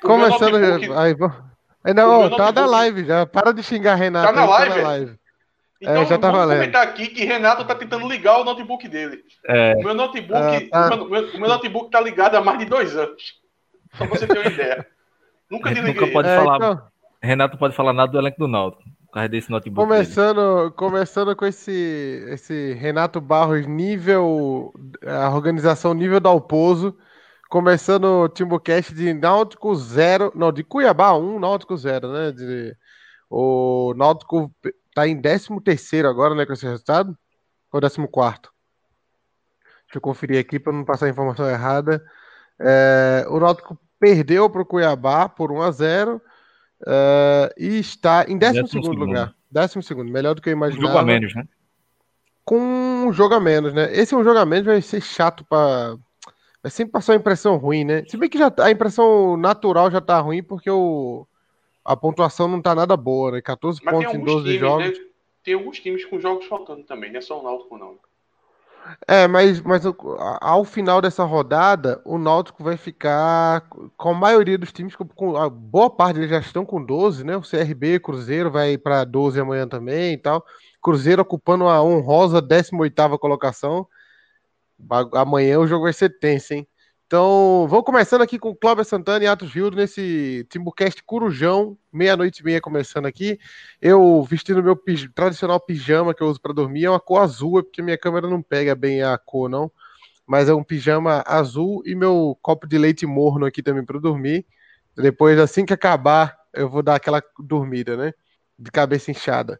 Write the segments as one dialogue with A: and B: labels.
A: Começando. Notebook... Aí, não, tá na live já. Para de xingar Renato.
B: Tá na live? Tá na live. Então, é, já tá vamos valendo. comentar aqui que Renato tá tentando ligar o notebook dele. É. O meu notebook, ah, tá. o, meu, o meu notebook tá ligado há mais de dois anos. Só pra você ter uma ideia. Nunca desliguei.
C: Nunca pode é, falar. Então... Renato pode falar nada do elenco do Náutico. Por causa desse notebook.
A: Começando, começando com esse, esse Renato Barros nível. A organização nível Dalpozo. Começando o Timbucast de Náutico 0. Não, de Cuiabá 1, um, Náutico 0, né? De, o Náutico tá em 13 agora, né, com esse resultado? Ou 14? Deixa eu conferir aqui para não passar a informação errada. É, o Náutico perdeu para o Cuiabá por 1 a 0 Uh, e está em 12 lugar. 12, melhor do que eu imaginava. Um jogo a
C: menos, né?
A: Com um jogo a menos, né? Esse é um jogo a menos, vai ser chato para. Vai sempre passar uma impressão ruim, né? Se bem que já, tá, a impressão natural já tá ruim, porque o, a pontuação não tá nada boa, né? 14 Mas pontos em 12 times, jogos. Né?
B: Tem alguns times com jogos faltando também, não é só o Náutico, não.
A: É, mas, mas ao final dessa rodada, o Náutico vai ficar com a maioria dos times, com, a boa parte deles já estão com 12, né? O CRB, Cruzeiro vai para 12 amanhã também e tal. Cruzeiro ocupando a honrosa 18ª colocação. Amanhã o jogo vai ser tenso, hein? Então, vamos começando aqui com Cláudio Santana e Atos Gildo nesse Timbucast Curujão, meia-noite e meia começando aqui. Eu vestindo meu pij tradicional pijama que eu uso para dormir, é uma cor azul, é porque minha câmera não pega bem a cor, não. Mas é um pijama azul e meu copo de leite morno aqui também para dormir. Depois, assim que acabar, eu vou dar aquela dormida, né? De cabeça inchada.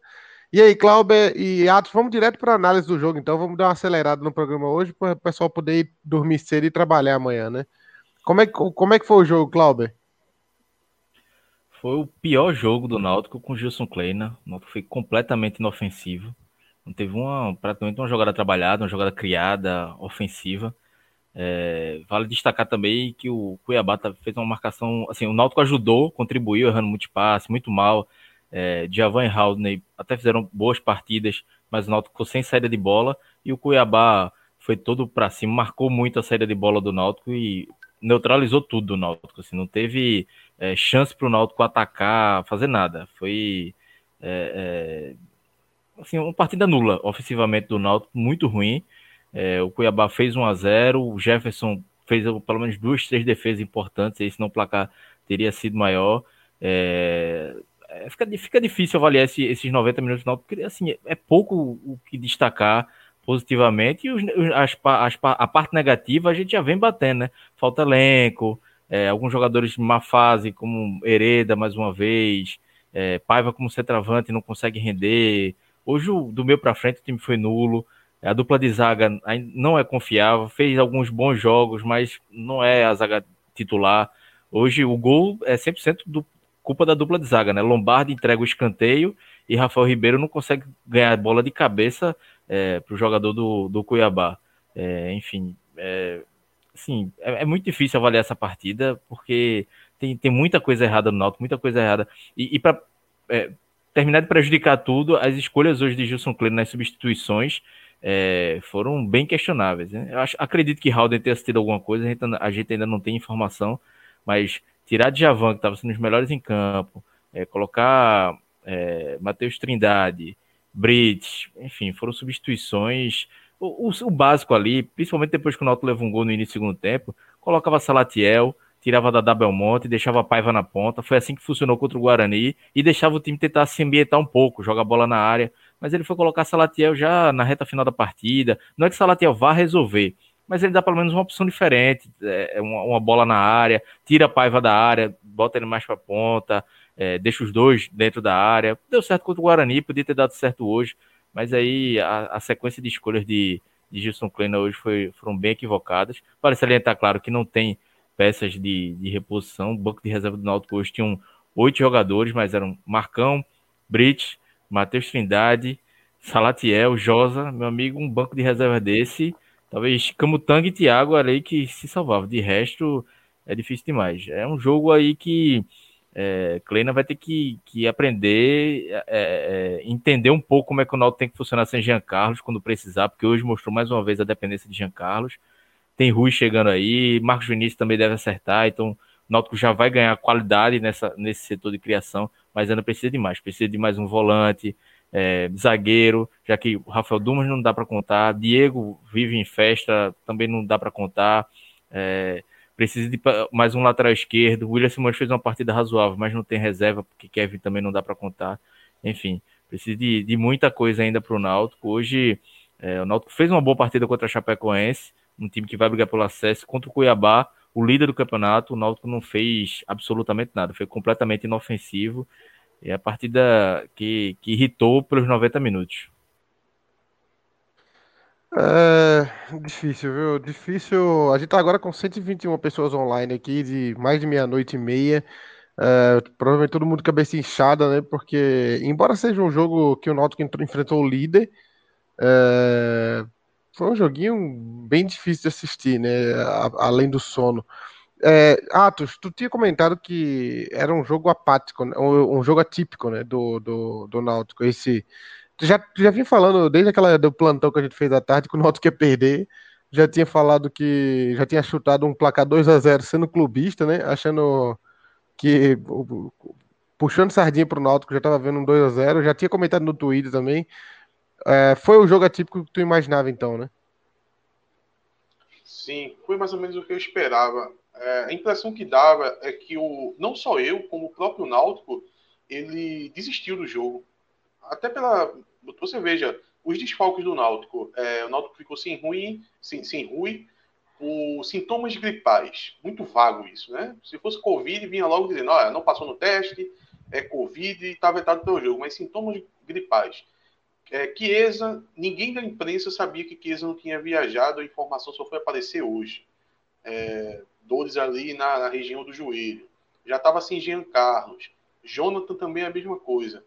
A: E aí, Clauber e Atos, vamos direto para a análise do jogo, então vamos dar uma acelerada no programa hoje para o pessoal poder dormir cedo e trabalhar amanhã, né? Como é, como é que foi o jogo, Clauber?
C: Foi o pior jogo do Náutico com o Gilson Kleina. O Náutico foi completamente inofensivo. Não teve uma, praticamente uma jogada trabalhada, uma jogada criada, ofensiva. É, vale destacar também que o Cuiabá tá, fez uma marcação, assim, o Náutico ajudou, contribuiu, errando muito passe, muito mal, é, Djavan e Haldney até fizeram boas partidas, mas o Náutico ficou sem saída de bola e o Cuiabá foi todo para cima, marcou muito a saída de bola do Náutico e neutralizou tudo do Náutico. Assim, não teve é, chance para o Náutico atacar, fazer nada. Foi é, é, assim, uma partida nula ofensivamente do Náutico, muito ruim. É, o Cuiabá fez 1 a 0 o Jefferson fez pelo menos duas, três defesas importantes, aí senão o placar teria sido maior. É, é, fica, fica difícil avaliar esse, esses 90 minutos final, porque assim, é pouco o que destacar positivamente e os, as, as, a parte negativa a gente já vem batendo, né? Falta elenco, é, alguns jogadores de má fase, como Hereda mais uma vez, é, Paiva como centroavante não consegue render. Hoje, do meio para frente, o time foi nulo. A dupla de zaga não é confiável, fez alguns bons jogos, mas não é a zaga titular. Hoje o gol é 100% do, culpa da dupla de zaga, né? Lombardi entrega o escanteio e Rafael Ribeiro não consegue ganhar bola de cabeça é, para o jogador do, do Cuiabá. É, enfim, é, assim, é, é, muito difícil avaliar essa partida porque tem, tem muita coisa errada no Náutico, muita coisa errada. E, e para é, terminar de prejudicar tudo, as escolhas hoje de Gilson Kleino nas substituições é, foram bem questionáveis. Né? Eu acho, acredito que Halden tenha assistido alguma coisa, a gente, a gente ainda não tem informação, mas tirar Djavan, que estava sendo os melhores em campo, é, colocar é, Matheus Trindade, Brits, enfim, foram substituições. O, o, o, básico ali, principalmente depois que o Nauto levou um gol no início do segundo tempo, colocava Salatiel, tirava da Belmonte, deixava Paiva na ponta. Foi assim que funcionou contra o Guarani e deixava o time tentar se ambientar um pouco, jogar bola na área. Mas ele foi colocar Salatiel já na reta final da partida. Não é que Salatiel vá resolver, mas ele dá pelo menos uma opção diferente, é, é, uma, uma, bola na área, tira a paiva da área, bota ele mais para ponta, é, deixa os dois dentro da área. Deu certo contra o Guarani, podia ter dado certo hoje, mas aí a, a sequência de escolhas de, de Gilson Kleina hoje foi, foram bem equivocadas. Para salientar, claro, que não tem peças de, de reposição, o banco de reserva do Náutico hoje tinham oito jogadores, mas eram Marcão, Brit, Matheus Trindade, Salatiel, Josa, meu amigo, um banco de reserva desse Talvez Camutanga e Thiago ali que se salvavam. De resto, é difícil demais. É um jogo aí que é, Kleina vai ter que, que aprender, é, é, entender um pouco como é que o Náutico tem que funcionar sem Jean Carlos quando precisar, porque hoje mostrou mais uma vez a dependência de Jean Carlos. Tem Rui chegando aí, Marcos Vinícius também deve acertar, então Náutico já vai ganhar qualidade nessa, nesse setor de criação, mas ainda precisa de mais. Precisa de mais um volante, é, zagueiro, já que o Rafael Dumas não dá para contar, Diego vive em festa, também não dá para contar. É, precisa de mais um lateral esquerdo. O William Simões fez uma partida razoável, mas não tem reserva, porque Kevin também não dá para contar. Enfim, precisa de, de muita coisa ainda para o Náutico. Hoje, é, o Náutico fez uma boa partida contra a Chapecoense, um time que vai brigar pelo acesso. Contra o Cuiabá, o líder do campeonato, o Náutico não fez absolutamente nada, foi completamente inofensivo. E é a partida que, que irritou pelos 90 minutos.
A: É difícil, viu? Difícil. A gente tá agora com 121 pessoas online aqui, de mais de meia-noite e meia. É, provavelmente todo mundo cabeça inchada, né? Porque, embora seja um jogo que o Náutico enfrentou o líder, é, foi um joguinho bem difícil de assistir, né? A, além do sono. É, Atos, tu tinha comentado que era um jogo apático, né? um, jogo atípico, né? Do, do, do Náutico. Esse, tu já, tu já vinha falando desde aquela do plantão que a gente fez à tarde que o Náutico ia perder. Já tinha falado que já tinha chutado um placar 2 a 0 sendo clubista, né? Achando que puxando sardinha pro Náutico, já estava vendo um 2 a 0 já tinha comentado no Twitter também. É, foi o jogo atípico que tu imaginava então, né?
B: Sim, foi mais ou menos o que eu esperava. É, a impressão que dava é que o, não só eu, como o próprio Náutico, ele desistiu do jogo. Até pela. Você veja, os desfalques do Náutico. É, o Náutico ficou sem ruim, sem, sem Rui, por sintomas gripais. Muito vago isso, né? Se fosse Covid, vinha logo dizendo: olha, não passou no teste, é Covid e está vetado pelo jogo. Mas sintomas gripais. É, ninguém da imprensa sabia que Chiesa não tinha viajado, a informação só foi aparecer hoje. É, dores ali na, na, região do joelho. Já estava sem Jean Carlos. Jonathan também é a mesma coisa.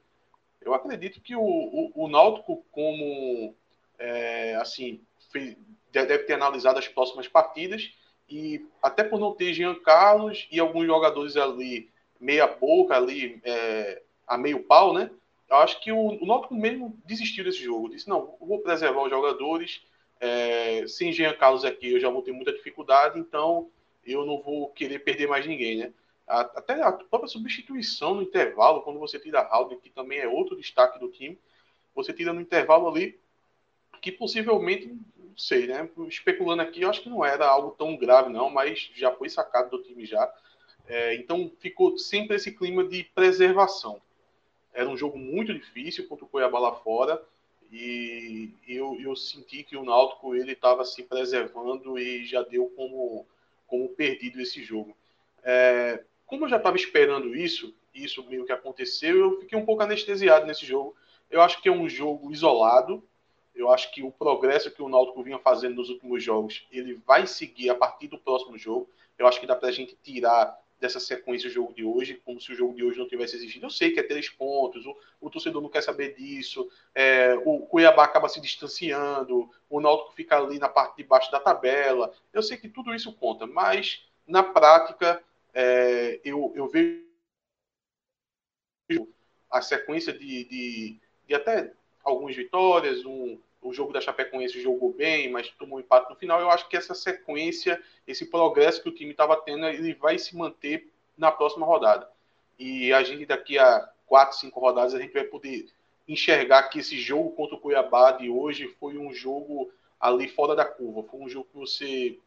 B: Eu acredito que o, o, o Náutico, como é, assim, fez, deve ter analisado as próximas partidas e até por não ter Jean Carlos e alguns jogadores ali meia boca ali é, a meio pau, né? eu acho que o, o Náutico mesmo desistiu desse jogo. Disse, não, vou preservar os jogadores. É, sem Jean Carlos aqui, eu já vou ter muita dificuldade, então eu não vou querer perder mais ninguém, né? Até a própria substituição no intervalo, quando você tira Alden, que também é outro destaque do time, você tira no intervalo ali, que possivelmente, não sei, né? Especulando aqui, eu acho que não era algo tão grave, não, mas já foi sacado do time já. É, então ficou sempre esse clima de preservação. Era um jogo muito difícil contra o Cuiabá lá fora. E eu, eu senti que o Náutico ele estava se preservando e já deu como, como perdido esse jogo. É, como eu já estava esperando isso, isso meio que aconteceu, eu fiquei um pouco anestesiado nesse jogo. Eu acho que é um jogo isolado. Eu acho que o progresso que o Náutico vinha fazendo nos últimos jogos, ele vai seguir a partir do próximo jogo. Eu acho que dá para a gente tirar dessa sequência do jogo de hoje, como se o jogo de hoje não tivesse existido. Eu sei que é três pontos, o, o torcedor não quer saber disso, é, o Cuiabá acaba se distanciando, o Náutico fica ali na parte de baixo da tabela. Eu sei que tudo isso conta, mas na prática é, eu, eu vejo a sequência de, de, de até algumas vitórias, um, o jogo da Chapecoense jogou bem, mas tomou empate no final. Eu acho que essa sequência, esse progresso que o time estava tendo, ele vai se manter na próxima rodada. E a gente daqui a quatro, cinco rodadas a gente vai poder enxergar que esse jogo contra o Cuiabá de hoje foi um jogo ali fora da curva. Foi um jogo que você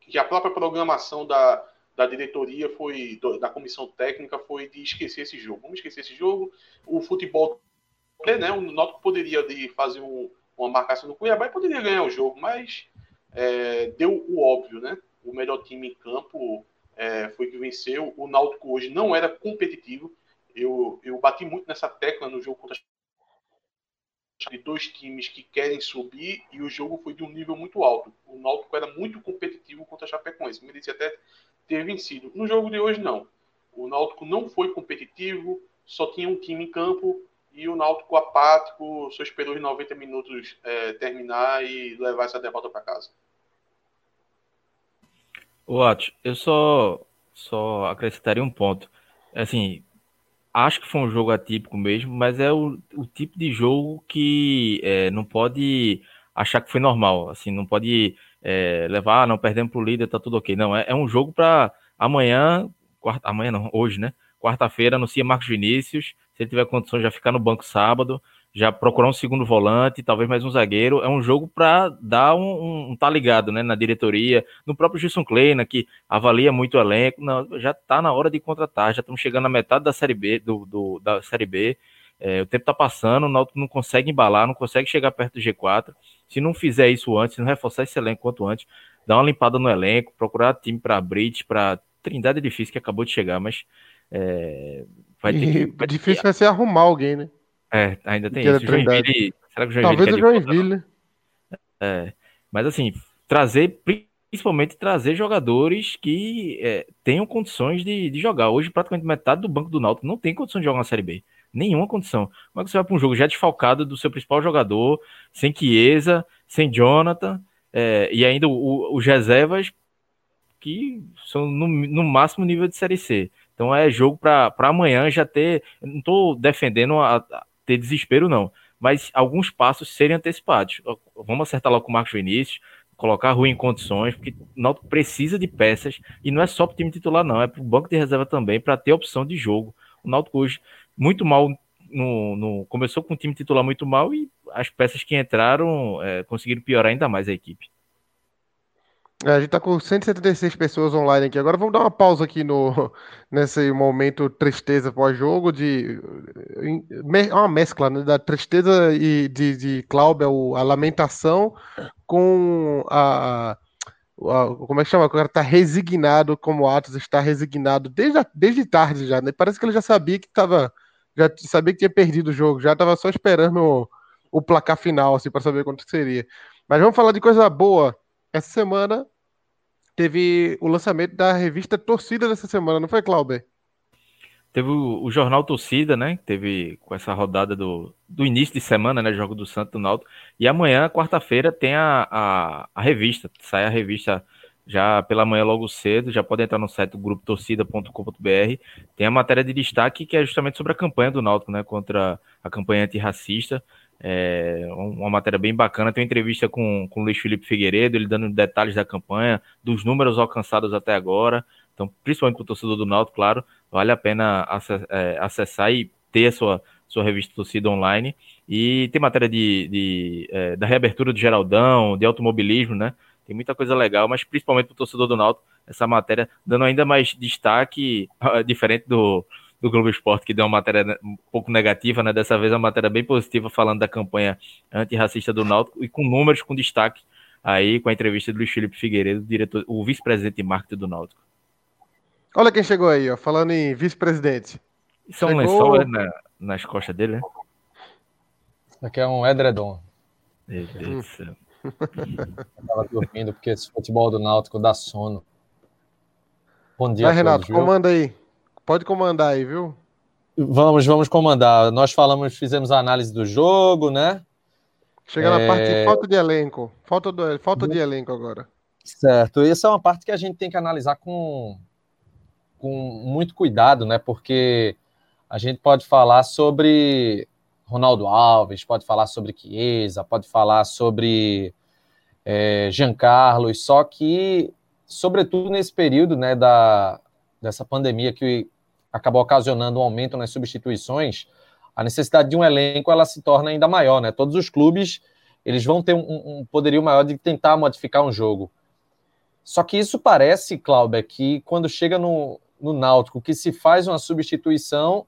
B: que a própria programação da, da diretoria foi da comissão técnica foi de esquecer esse jogo. Vamos esquecer esse jogo. O futebol, né? O Náutico poderia fazer um uma marcação do Cuiabá e poderia ganhar o jogo, mas é, deu o óbvio, né? O melhor time em campo é, foi que venceu. O Náutico hoje não era competitivo. Eu, eu bati muito nessa tecla no jogo contra de dois times que querem subir e o jogo foi de um nível muito alto. O Náutico era muito competitivo contra a Chapecoense, merecia até ter vencido. No jogo de hoje, não. O Náutico não foi competitivo, só tinha um time em campo, e o Náutico apático só esperou os 90 minutos é, terminar e levar essa derrota para casa.
C: Atos, eu só, só acrescentaria um ponto. Assim, acho que foi um jogo atípico mesmo, mas é o, o tipo de jogo que é, não pode achar que foi normal. Assim, não pode é, levar, ah, não perdemos para o líder, tá tudo ok. Não, é, é um jogo para amanhã quarta, amanhã não, hoje, né? Quarta-feira anuncia Marcos Vinícius. Se ele tiver condições, já ficar no banco sábado, já procurar um segundo volante, talvez mais um zagueiro. É um jogo para dar um, um, um, tá ligado, né? Na diretoria, no próprio Gilson Kleina, que avalia muito o elenco. Não, já tá na hora de contratar, já estamos chegando na metade da série B, do, do da série B. É, o tempo tá passando, o Náutico não consegue embalar, não consegue chegar perto do G4. Se não fizer isso antes, não reforçar esse elenco quanto antes, dar uma limpada no elenco, procurar time para Brit, para Trindade é difícil que acabou de chegar, mas é,
A: vai ter que, vai difícil ter... vai ser arrumar alguém, né?
C: É, ainda tem isso. Joinville,
A: será que o Joinville Talvez o Joinville, né?
C: É, mas assim, trazer principalmente trazer jogadores que é, tenham condições de, de, jogar. Hoje, praticamente metade do banco do Náutico não tem condição de jogar na Série B. Nenhuma condição. Como é que você vai para um jogo já desfalcado do seu principal jogador, sem Chiesa, sem Jonathan, é, e ainda o, os reservas que são no, no, máximo nível de Série C. Então é jogo para amanhã já ter. Não estou defendendo a, a, ter desespero, não. Mas alguns passos serem antecipados. Vamos acertar logo com o Marcos Vinícius, colocar rua em condições, porque o Náutico precisa de peças, e não é só para o time titular, não, é para o banco de reserva também, para ter opção de jogo. O Náutico hoje, muito mal, no, no, começou com o time titular muito mal, e as peças que entraram é, conseguiram piorar ainda mais a equipe.
A: É, a gente tá com 176 pessoas online aqui. Agora vamos dar uma pausa aqui no, nesse momento tristeza pós-jogo de uma mescla né, da tristeza e de, de Cláudio, a lamentação com a, a, como é que chama? O cara tá resignado como Atos está resignado desde, a, desde tarde já, né? Parece que ele já sabia que tava já sabia que tinha perdido o jogo, já tava só esperando o, o placar final assim para saber quanto seria. Mas vamos falar de coisa boa. Essa semana teve o lançamento da revista Torcida dessa semana, não foi, Clauber?
C: Teve o, o, Jornal Torcida, né? Teve com essa rodada do, do início de semana, né? Jogo do Santo do Náutico. E amanhã, quarta-feira, tem a, a, a, revista. Sai a revista já pela manhã logo cedo. Já pode entrar no site do grupo torcida.com.br. Tem a matéria de destaque que é justamente sobre a campanha do Náutico, né? Contra a campanha antirracista. É uma matéria bem bacana. Tem uma entrevista com, com o Luiz Felipe Figueiredo, ele dando detalhes da campanha, dos números alcançados até agora. Então, principalmente para o torcedor do Náutico, claro, vale a pena é, acessar e ter a sua, sua revista torcida online. E tem matéria de, de é, da reabertura do Geraldão, de automobilismo, né? Tem muita coisa legal, mas principalmente para o torcedor do Náutico, essa matéria dando ainda mais destaque, diferente do, do Globo Esporte, que deu uma matéria um pouco negativa, né? Dessa vez uma matéria bem positiva, falando da campanha antirracista do Náutico e com números com destaque aí com a entrevista do Luiz Felipe Figueiredo, diretor, o vice-presidente de marketing do Náutico.
A: Olha quem chegou aí, ó, falando em vice-presidente.
C: Isso é um lençol é, na, nas costas dele, né?
D: Aqui é um edredom. Meu Deus do céu. Eu tava dormindo porque esse futebol do Náutico dá sono.
A: Bom dia, Vai, Renato, todos, comanda aí. Pode comandar aí, viu?
D: Vamos, vamos comandar. Nós falamos, fizemos a análise do jogo, né?
A: Chega é... na parte de falta de elenco. Falta, do, falta de elenco agora.
D: Certo. Essa é uma parte que a gente tem que analisar com, com muito cuidado, né? Porque a gente pode falar sobre Ronaldo Alves, pode falar sobre Chiesa, pode falar sobre é, Jean Carlos, só que, sobretudo nesse período né, da, dessa pandemia que acabou ocasionando um aumento nas substituições, a necessidade de um elenco ela se torna ainda maior, né? Todos os clubes eles vão ter um, um poderio maior de tentar modificar um jogo. Só que isso parece, Cláudio, que quando chega no, no Náutico, que se faz uma substituição,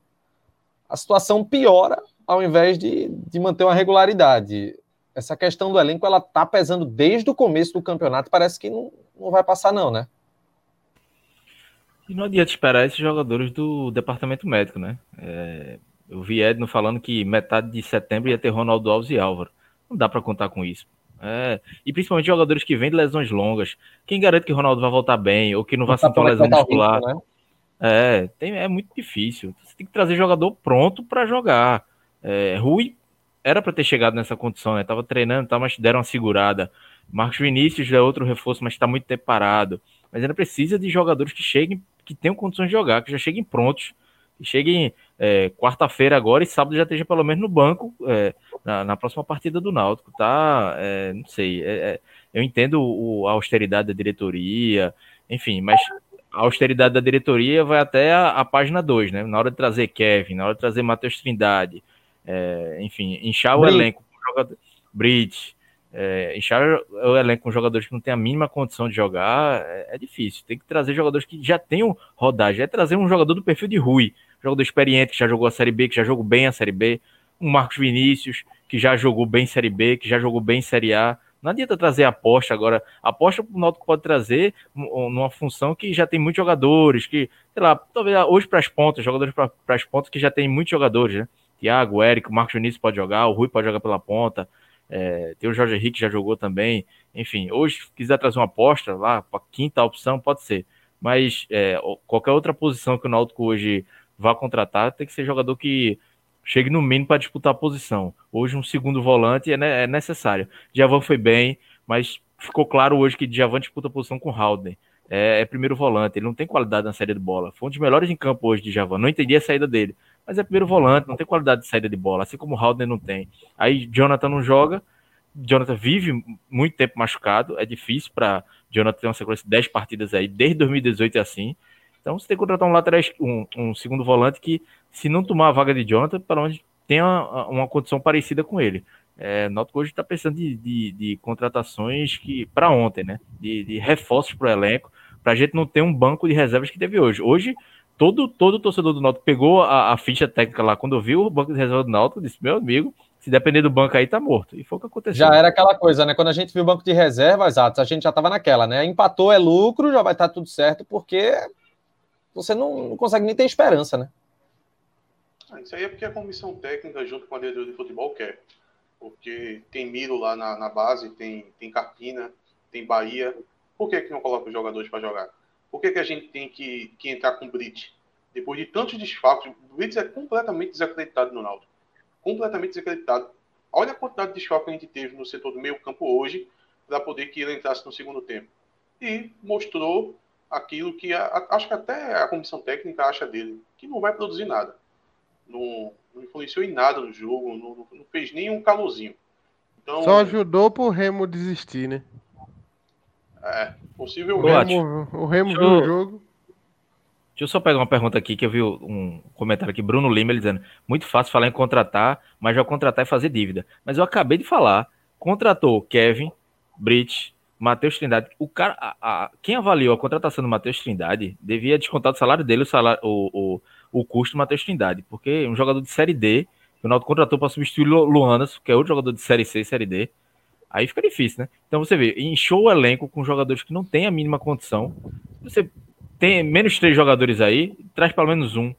D: a situação piora ao invés de, de manter uma regularidade. Essa questão do elenco, ela tá pesando desde o começo do campeonato, parece que não, não vai passar não, né?
C: E não adianta esperar esses jogadores do departamento médico, né? É, eu vi Edno falando que metade de setembro ia ter Ronaldo Alves e Álvaro. Não dá para contar com isso. É, e principalmente jogadores que vêm de lesões longas. Quem garante que o Ronaldo vai voltar bem ou que não vai sentir uma lesão muscular? Né? É, tem, é muito difícil. Você tem que trazer jogador pronto para jogar. É, Rui era para ter chegado nessa condição, né? Tava treinando, tá, mas deram uma segurada. Marcos Vinícius é outro reforço, mas está muito tempo parado. Mas ainda precisa de jogadores que cheguem que tenham condições de jogar, que já cheguem prontos, que cheguem é, quarta-feira agora e sábado já esteja pelo menos no banco é, na, na, próxima partida do Náutico, tá? É, não sei, é, é, eu entendo o, a austeridade da diretoria, enfim, mas a austeridade da diretoria vai até a, a página 2, né? Na hora de trazer Kevin, na hora de trazer Matheus Trindade, é, enfim, inchar o elenco com jogador, Brit, é, inchar o elenco com jogadores que não têm a mínima condição de jogar é, é, difícil. Tem que trazer jogadores que já tenham rodagem. É trazer um jogador do perfil de Rui, jogador experiente que já jogou a Série B, que já jogou bem a Série B, um Marcos Vinícius que já jogou bem Série B, que já jogou bem Série A. Não adianta trazer aposta agora. Aposta o Náutico pode trazer numa função que já tem muitos jogadores, que, sei lá, talvez hoje para as pontas, jogadores para as pontas que já tem muitos jogadores, né? Thiago, Érico, Marcos Vinícius pode jogar, o Rui pode jogar pela ponta, é, tem o Jorge Henrique que já jogou também. Enfim, hoje, se quiser trazer uma aposta lá, para quinta opção, pode ser. Mas é, qualquer outra posição que o Náutico hoje vá contratar, tem que ser jogador que chegue no mínimo para disputar a posição. Hoje, um segundo volante é, é necessário. Djavan foi bem, mas ficou claro hoje que Djavan disputa a posição com Halden. É, é, primeiro volante, ele não tem qualidade na série de bola. Foi um dos melhores em campo hoje de Djavan. Não entendi a saída dele, mas é primeiro volante, não tem qualidade de saída de bola, assim como o Halden não tem. Aí Jonathan não joga, Jonathan vive muito tempo machucado, é difícil para Jonathan ter uma sequência de 10 partidas aí, desde 2018 é assim. Então você tem que contratar um lateral, um, um segundo volante que, se não tomar a vaga de Jonathan, para onde tenha uma, uma condição parecida com ele. É, Náutico hoje está pensando de, de, de, contratações que para ontem, né? De, de reforços para o elenco, para a gente não ter um banco de reservas que teve hoje. Hoje, todo, todo torcedor do Náutico pegou a, a ficha técnica lá quando viu o banco de reserva do Náutico, disse: Meu amigo, se depender do banco aí, tá morto. E foi o que aconteceu.
D: Já era aquela coisa, né? Quando a gente viu o banco de reservas, a gente já tava naquela, né? Empatou é lucro, já vai estar tá tudo certo, porque você não, não consegue nem ter esperança, né?
B: Ah, isso aí é porque a comissão técnica, junto com a diretoria de futebol, quer. Porque tem Miro lá na, na base, tem, tem Carpina, tem Bahia. Por que, que não coloca os jogadores para jogar? Por que, que a gente tem que, que entrar com o Brit? Depois de tantos desfalques, o Brits é completamente desacreditado no Náutico. Completamente desacreditado. Olha a quantidade de desfalques que a gente teve no setor do meio campo hoje para poder que ele entrasse no segundo tempo. E mostrou aquilo que a, acho que até a comissão técnica acha dele, que não vai produzir nada. Não, não influenciou em nada no jogo, não, não fez nem um calorzinho.
A: Então, Só ajudou pro Remo desistir, né?
B: É, possivelmente.
A: O Remo, o Remo viu o jogo.
C: Deixa eu só pegar uma pergunta aqui, que eu vi um comentário aqui, Bruno Lima, ele dizendo, muito fácil falar em contratar, mas já contratar e fazer dívida. Mas eu acabei de falar, contratou Kevin, Brit, Matheus Trindade, o cara, a, a, quem avaliou a contratação do Matheus Trindade devia descontar do salário dele o, salário, o, o, o custo do Matheus Trindade, porque um jogador de Série D, o Ronaldo contratou para substituir o Luanas, que é outro jogador de Série C e Série D, aí fica difícil, né? Então você vê, encheu o elenco com jogadores que não têm a mínima condição, você tem menos três jogadores aí, traz pelo menos um,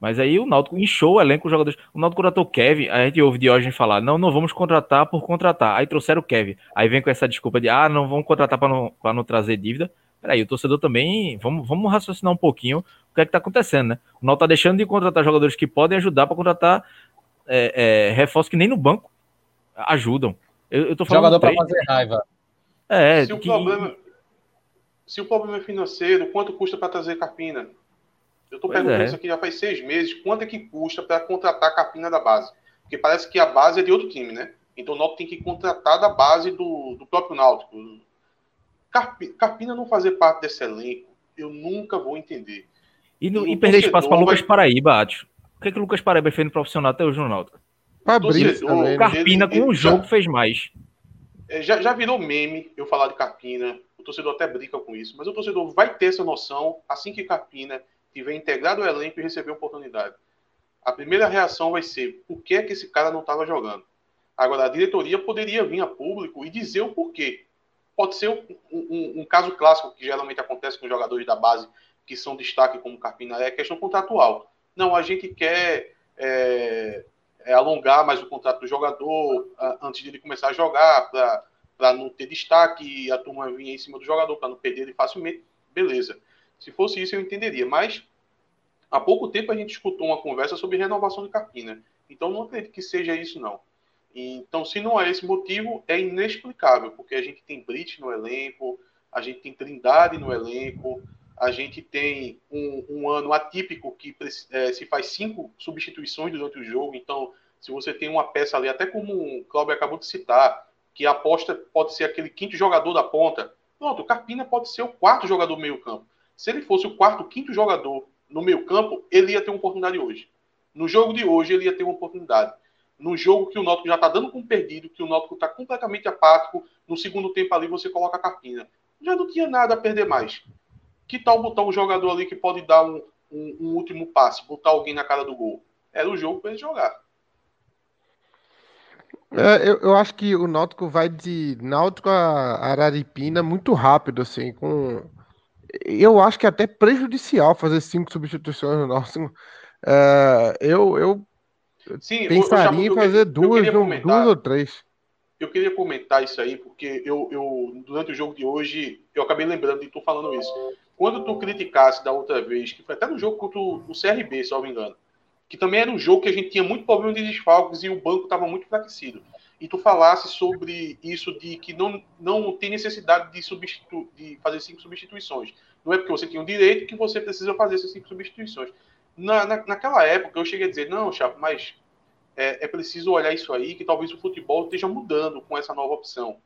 C: mas aí o Náutico inchou o elenco, os jogadores. O Náutico contratou o Kevin, a gente ouve Diógenes falar, não, não vamos contratar por contratar. Aí trouxeram o Kevin. Aí vem com essa desculpa de, ah, não vamos contratar para não, não trazer dívida. Peraí, o torcedor também, vamos, vamos raciocinar um pouquinho o que é que tá acontecendo, né? O Náutico tá deixando de contratar jogadores que podem ajudar para contratar é, é, reforços que nem no banco ajudam. Eu, eu tô falando
D: Jogador para fazer raiva.
B: É, se, que... o problema, se o problema é financeiro, quanto custa para trazer Carpina? Eu estou perguntando é. isso aqui já faz seis meses. Quanto é que custa para contratar a capina da base? Porque parece que a base é de outro time, né? Então o Náutico tem que contratar da base do, do próprio Náutico. Carpina não fazer parte desse elenco, eu nunca vou entender.
C: E, no, e, e perder espaço para Lucas vai... Paraíba, acho. O que, é que o Lucas Paraíba fez no profissional até hoje no Náutico?
A: Fabrício,
C: o Carpina ele, com o jogo já, fez mais.
B: É, já, já virou meme eu falar de Carpina. O torcedor até brinca com isso. Mas o torcedor vai ter essa noção assim que Carpina tiver integrado o elenco e receber oportunidade. A primeira reação vai ser por que, é que esse cara não estava jogando. Agora, a diretoria poderia vir a público e dizer o porquê. Pode ser um, um, um caso clássico que geralmente acontece com jogadores da base que são destaque como Carpina, é questão contratual. Não, a gente quer é, é, alongar mais o contrato do jogador antes de ele começar a jogar, para não ter destaque e a turma vir em cima do jogador, para não perder ele facilmente. Beleza. Se fosse isso, eu entenderia. Mas há pouco tempo a gente escutou uma conversa sobre renovação de Carpina. Então não acredito que seja isso, não. Então, se não é esse motivo, é inexplicável, porque a gente tem Brit no elenco, a gente tem Trindade no elenco, a gente tem um, um ano atípico que é, se faz cinco substituições durante o jogo. Então, se você tem uma peça ali, até como o Cláudio acabou de citar, que a aposta pode ser aquele quinto jogador da ponta, pronto, o Carpina pode ser o quarto jogador do meio campo. Se ele fosse o quarto, quinto jogador no meio campo, ele ia ter uma oportunidade hoje. No jogo de hoje, ele ia ter uma oportunidade. No jogo que o Náutico já está dando com perdido, que o Náutico está completamente apático, no segundo tempo ali você coloca a carpina. Já não tinha nada a perder mais. Que tal botar um jogador ali que pode dar um, um, um último passe, botar alguém na cara do gol? Era o jogo para ele jogar.
A: É, eu, eu, acho que o Náutico vai de Náutico a Araripina muito rápido, assim, com. Eu acho que é até prejudicial fazer cinco substituições no Náutico. É, eu, eu Sim, pensaria em fazer duas, duas ou três.
B: Eu queria comentar isso aí, porque eu, eu, durante o jogo de hoje, eu acabei lembrando de tu falando isso. Quando tu criticasse da outra vez, que foi até no jogo contra o, CRB, se não me engano, que também era um jogo que a gente tinha muito problema de desfalques e o banco estava muito enfraquecido. E tu falasse sobre isso de que não, não tem necessidade de, de fazer cinco substituições. Não é porque você tem o direito que você precisa fazer essas cinco substituições. Na, na, naquela época eu cheguei a dizer, não, Chapo, mas é, é, preciso olhar isso aí, que talvez o futebol esteja mudando com essa nova opção.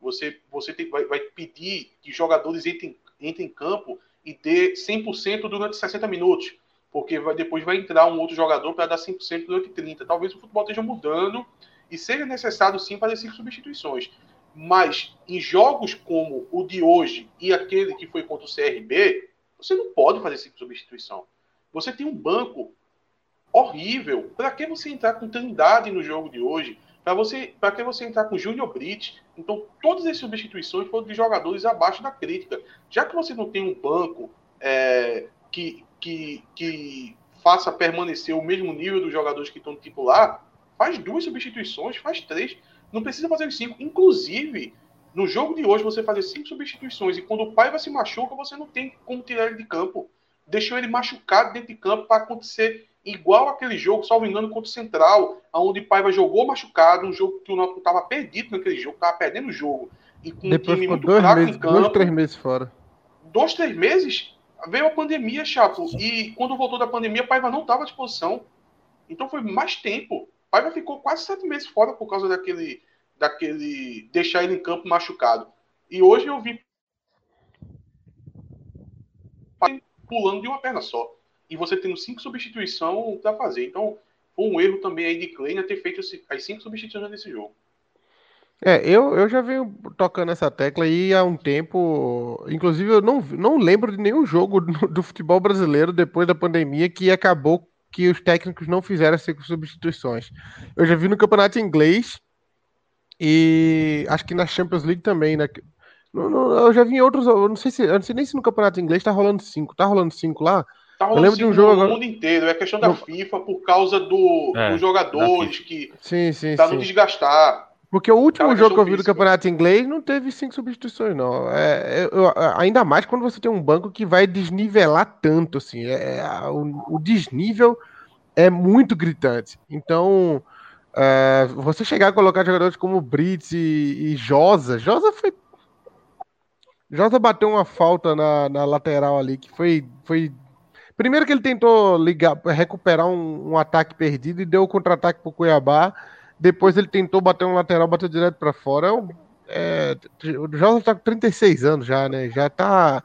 B: Você, você tem, vai, vai pedir que jogadores entrem, entrem em campo e dê 100% durante 60 minutos porque vai, depois vai entrar um outro jogador para dar 100% durante 30. Talvez o futebol esteja mudando e seja necessário sim fazer cinco substituições. Mas em jogos como o de hoje e aquele que foi contra o CRB, você não pode fazer cinco substituição. Você tem um banco horrível. Para que você entrar com Trindade no jogo de hoje? Para você, para que você entrar com Júnior Brit? Então, todas as substituições foram de jogadores abaixo da crítica. Já que você não tem um banco é, que, que, que faça permanecer o mesmo nível dos jogadores que estão titular, faz duas substituições, faz três. Não precisa fazer cinco. Inclusive, no jogo de hoje, você fazer cinco substituições e quando o Paiva se machuca, você não tem como tirar ele de campo. Deixou ele machucado dentro de campo para acontecer igual aquele jogo, salvo engano, contra o Central, onde o Paiva jogou machucado, um jogo que o Náutico estava perdido naquele jogo, estava perdendo o jogo.
A: E com Depois um time muito dois meses, em campo. Dois, três meses fora.
B: Dois, três meses? veio a pandemia, Chapo, e quando voltou da pandemia, Paiva não estava à disposição. Então foi mais tempo. Paiva ficou quase sete meses fora por causa daquele, daquele deixar ele em campo machucado. E hoje eu vi pulando de uma perna só. E você tendo cinco substituições para fazer. Então, foi um erro também aí de Kleiner ter feito as cinco substituições nesse jogo.
A: É, eu, eu já venho tocando essa tecla aí há um tempo. Inclusive, eu não, não lembro de nenhum jogo do, futebol brasileiro depois da pandemia que acabou que os técnicos não fizeram as substituições. Eu já vi no campeonato inglês e acho que na Champions League também, né? Eu já vi em outros. Eu não sei se. Eu não sei nem se no campeonato inglês tá rolando cinco. Tá rolando cinco lá?
B: Tá rolando eu lembro de um jogo no mundo inteiro. É questão da no... FIFA por causa do, é, dos jogadores que
A: sim, sim,
B: tá
A: sim.
B: no desgastar.
A: Porque o último Cara, jogo que eu vi do Campeonato Inglês não teve cinco substituições, não. É, eu, ainda mais quando você tem um banco que vai desnivelar tanto, assim. É, é o, o, desnível é muito gritante. Então, é, você chegar a colocar jogadores como Brits e, e Josa. Josa foi. Josa bateu uma falta na, na lateral ali que foi, foi Primeiro que ele tentou ligar, recuperar um, um ataque perdido e deu o contra-ataque pro Cuiabá. Depois ele tentou bater um lateral, bateu direto para fora. É, o Jota tá com 36 anos já, né? Já tá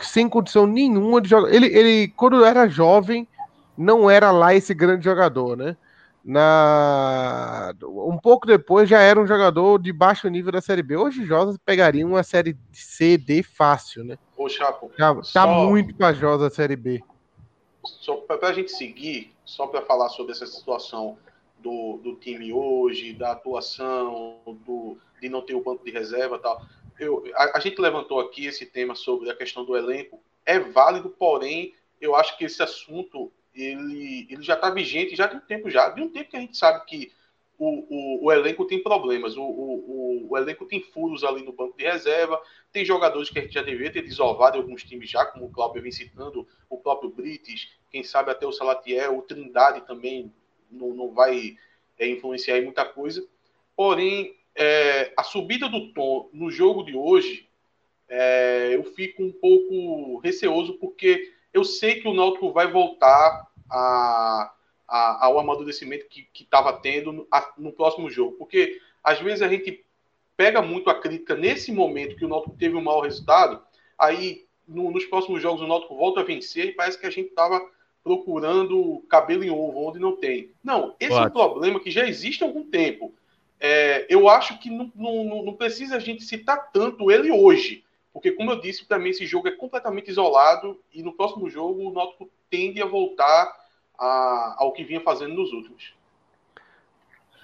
A: sem condição nenhuma de jogar. Ele, ele, quando era jovem, não era lá esse grande jogador, né? Na... Um pouco depois já era um jogador de baixo nível da Série B. Hoje Josa pegaria uma Série C, D fácil, né?
B: Ô, Chapo.
A: Tá só... muito pra Josa a Série B.
B: Só pra gente seguir, só para falar sobre essa situação do, do time hoje, da atuação, do, de não ter o banco de reserva tal. Eu, a, a, gente levantou aqui esse tema sobre a questão do elenco. É válido, porém, eu acho que esse assunto ele, ele já está vigente já tem um tempo já. De um tempo que a gente sabe que o, o, o elenco tem problemas, o, o, o, elenco tem furos ali no banco de reserva, tem jogadores que a gente já deveria ter desovado em alguns times já, como o Cláudio vem citando, o próprio Brites, quem sabe até o Salatiel, o Trindade também não, não vai é, influenciar em muita coisa. Porém, é, a subida do tom no jogo de hoje, é, eu fico um pouco receoso, porque eu sei que o Náutico vai voltar a, a, ao amadurecimento que estava tendo no, a, no próximo jogo. Porque às vezes a gente pega muito a crítica nesse momento que o Náutico teve um mau resultado, aí no, nos próximos jogos o Náutico volta a vencer e parece que a gente estava procurando cabelo em ovo onde não tem. Não, esse é um problema que já existe há algum tempo. É, eu acho que não, não, não, precisa a gente citar tanto ele hoje, porque, como eu disse, também esse jogo é completamente isolado e no próximo jogo o Náutico tende a voltar a, ao que vinha fazendo nos últimos.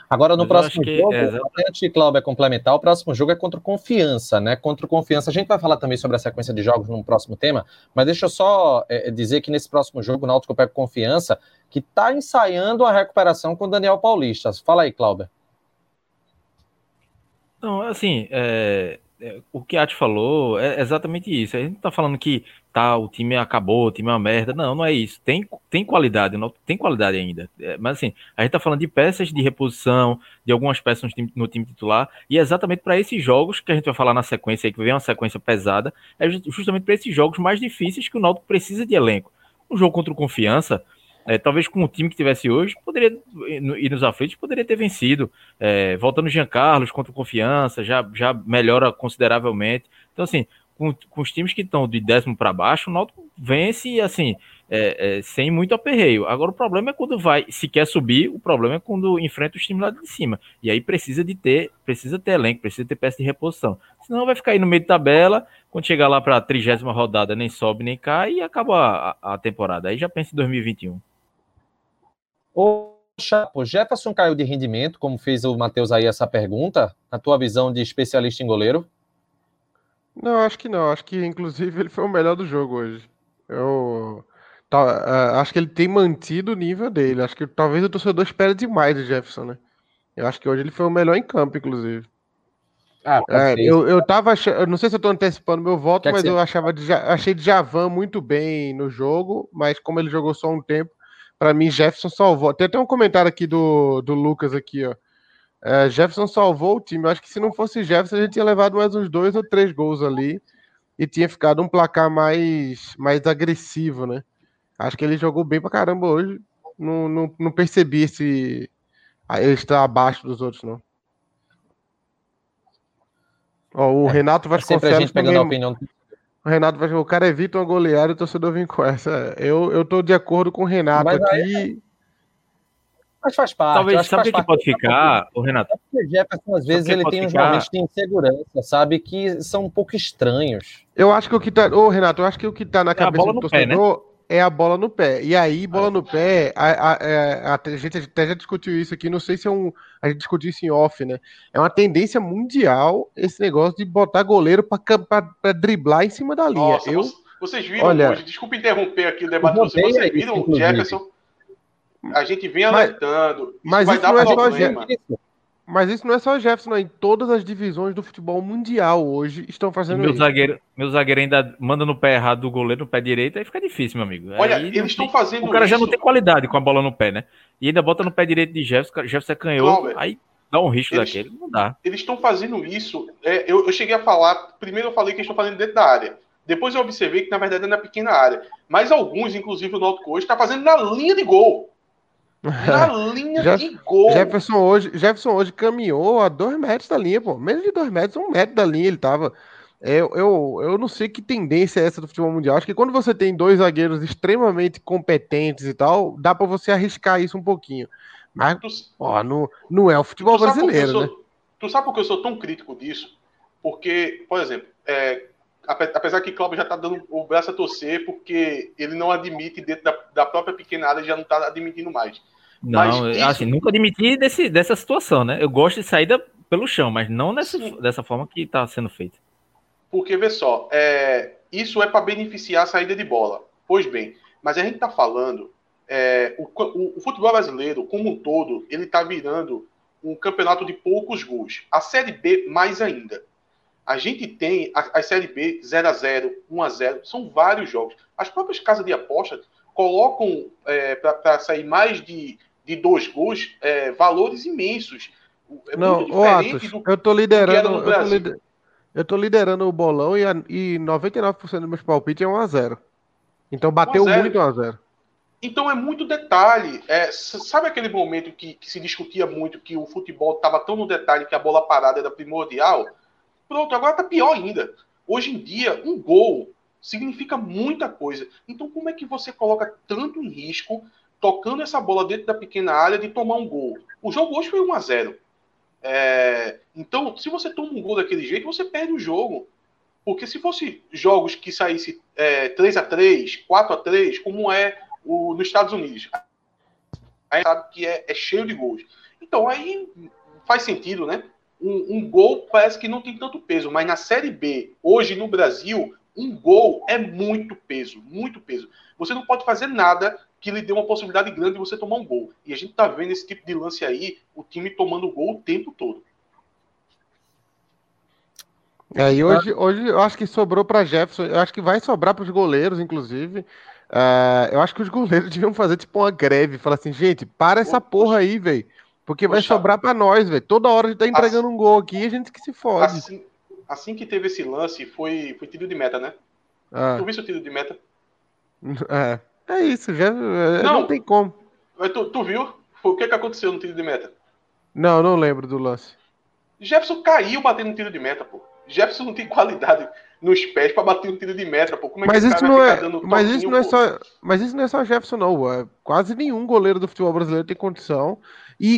D: Agora, no Mas próximo jogo, é, antes de Cláudio complementar, o próximo jogo é contra o Confiança, né? Contra o Confiança. A gente vai falar também sobre a sequência de jogos no próximo tema, mas deixa eu só é, dizer que nesse próximo jogo, o Náutico pega Confiança, que está ensaiando a recuperação com o Daniel Paulista. Fala aí, Cláudio.
C: Não, assim, é, é, o que a Ati falou é exatamente isso. A gente não tá falando que o time acabou, o time é uma merda. Não, não é isso. Tem, tem qualidade, não, tem qualidade ainda. É, mas assim, a gente tá falando de peças de reposição, de algumas peças no time, no time titular, e é exatamente para esses jogos que a gente vai falar na sequência, que vem uma sequência pesada, é justamente para esses jogos mais difíceis que o Náutico precisa de elenco. Um jogo contra o Confiança, é, talvez com o time que tivesse hoje, poderia ir nos aflitos, poderia ter vencido. É, voltando Jean Carlos contra o Confiança, já, já melhora consideravelmente. Então, assim, com, com os times que estão de décimo para baixo, o Náutico vence, assim, é, é, sem muito aperreio. Agora, o problema é quando vai, se quer subir, o problema é quando enfrenta os times lá de cima. E aí precisa de ter, precisa ter elenco, precisa ter peça de reposição. Senão vai ficar aí no meio de tabela, quando chegar lá para a trigésima rodada, nem sobe nem cai e acaba a, a temporada. Aí já pensa em 2021.
D: Ô, Chapo, Jefferson caiu de rendimento, como fez o Matheus aí essa pergunta, na tua visão de especialista em goleiro?
A: Não, acho que não. Acho que, inclusive, ele foi o melhor do jogo hoje. Eu tá, uh, acho que ele tem mantido o nível dele. Acho que talvez o torcedor espere demais do Jefferson, né? Eu acho que hoje ele foi o melhor em campo, inclusive. Ah, é, eu, eu tava achando, eu não sei se eu tô antecipando meu voto, Quer mas eu achava de, achei de Javan muito bem no jogo, mas como ele jogou só um tempo, para mim, Jefferson salvou. Tem até um comentário aqui do, do Lucas aqui, ó. É, Jefferson salvou o time. Eu acho que se não fosse Jefferson, a gente tinha levado mais uns dois ou três gols ali e tinha ficado um placar mais, mais agressivo, né? Acho que ele jogou bem pra caramba hoje. Não, não, não percebi esse. Ele está abaixo dos outros, não. Ó, o é, Renato Vasconcelos.
D: a gente pegando também... a opinião
A: o Renato vai o cara evita uma goleada e o torcedor vem com essa. Eu, eu tô de acordo com o Renato Mas aqui. Aí...
D: Mas faz parte.
C: Talvez, sabe o que pode ficar, o Renato? É
D: porque Jefferson, às vezes, ele tem uns momentos de insegurança, sabe? Que são um pouco estranhos.
A: Eu acho que o que tá. Ô, Renato, eu acho que o que tá na é cabeça do torcedor pé, né? é a bola no pé. E aí, bola no pé, a, a, a, a, a gente até já discutiu isso aqui, não sei se é um. A gente discutiu isso em off, né? É uma tendência mundial esse negócio de botar goleiro para driblar em cima da linha. Nossa, eu,
B: vocês viram Olha, hoje, desculpa interromper aqui o debate, vocês viram o Jefferson? A gente vem alertando.
A: Mas, mas isso, não é só Jefferson. Mas isso não é só Jefferson, não. Em todas as divisões do futebol mundial hoje estão fazendo
C: meu
A: isso.
C: Zagueiro, meu zagueiro ainda manda no pé errado do goleiro, no pé direito, aí fica difícil, meu amigo.
B: Olha, aí eles estão fazendo
C: O cara isso. já não tem qualidade com a bola no pé, né? E ainda bota no pé direito de Jefferson, Jefferson é canhoto, aí dá um risco eles, daquele, não dá.
B: Eles estão fazendo isso. É, eu, eu, cheguei a falar, primeiro eu falei que eles estão fazendo dentro da área. Depois eu observei que, na verdade, é na pequena área. Mas alguns, inclusive o Náutico hoje, está fazendo na linha de gol. Na linha de gol.
A: Jefferson hoje, Jefferson hoje caminhou a dois metros da linha, pô. Menos de dois metros, um metro da linha ele tava. Eu, eu, eu não sei que tendência é essa do futebol mundial. Acho que quando você tem dois zagueiros extremamente competentes e tal, dá para você arriscar isso um pouquinho. Mas, tu, ó, não, não é o futebol brasileiro, sou, né?
B: Tu sabe por que eu sou tão crítico disso? Porque, por exemplo, é, apesar que o Cláudio já está dando o braço a torcer, porque ele não admite dentro da, da própria pequena área, já não está admitindo mais.
C: Não, isso... assim, nunca admiti desse, dessa situação, né? Eu gosto de saída pelo chão, mas não nessa, dessa forma que está sendo feito.
B: Porque, vê só, é, isso é para beneficiar a saída de bola. Pois bem, mas a gente está falando, é, o, o, o, futebol brasileiro, como um todo, ele está virando um campeonato de poucos gols. A Série B, mais ainda. A gente tem a, a Série B 0x0, 1x0, são vários jogos. As próprias casas de aposta colocam é, para sair mais de de dois gols, é, valores imensos.
A: É não, ô Atos, do, eu tô liderando. Eu tô, lider, eu tô, liderando o bolão e, a, e 99% dos meus palpites é 1x0. Então bateu muito 1x0.
B: Então é muito detalhe. É, sabe aquele momento que, que, se discutia muito que o futebol estava tão no detalhe que a bola parada era primordial? Pronto, agora tá pior ainda. Hoje em dia, um gol significa muita coisa. Então, como é que você coloca tanto em risco tocando essa bola dentro da pequena área de tomar um gol? O jogo hoje foi 1 a 0 é, Então, se você toma um gol daquele jeito, você perde o jogo. Porque se fosse jogos que saísse é, 3 a 3 4 a 3 como é o, nos Estados Unidos, aí sabe que é, é cheio de gols. Então, aí faz sentido, né? Um, um, gol parece que não tem tanto peso, mas na Série B, hoje no Brasil, um gol é muito peso, muito peso. Você não pode fazer nada que lhe dê uma possibilidade grande de você tomar um gol. E a gente tá vendo esse tipo de lance aí, o time tomando gol o tempo todo.
A: É, e hoje, hoje eu acho que sobrou para Jefferson, eu acho que vai sobrar para os goleiros, inclusive. Uh, eu acho que os goleiros deviam fazer tipo uma greve, falar assim, gente, para essa porra aí, velho. Porque vai sobrar para nós, velho. Toda hora a gente tá entregando assim, um gol aqui e a gente que se fode.
B: Assim, assim que teve esse lance, foi, foi tiro de meta, né? Ah. Tu viu o tiro de meta?
A: É, é isso, já é, não, não tem como.
B: Mas tu, tu viu? O que, que aconteceu no tiro de meta?
A: Não, não lembro do lance.
B: Jefferson caiu batendo no tiro de meta, pô. Jefferson não tem qualidade nos pés para bater um tiro de meta, pô. Como
A: é mas que isso não é, mas isso não é só, mas isso não é só Jefferson não, é, quase nenhum goleiro do futebol brasileiro tem condição. E,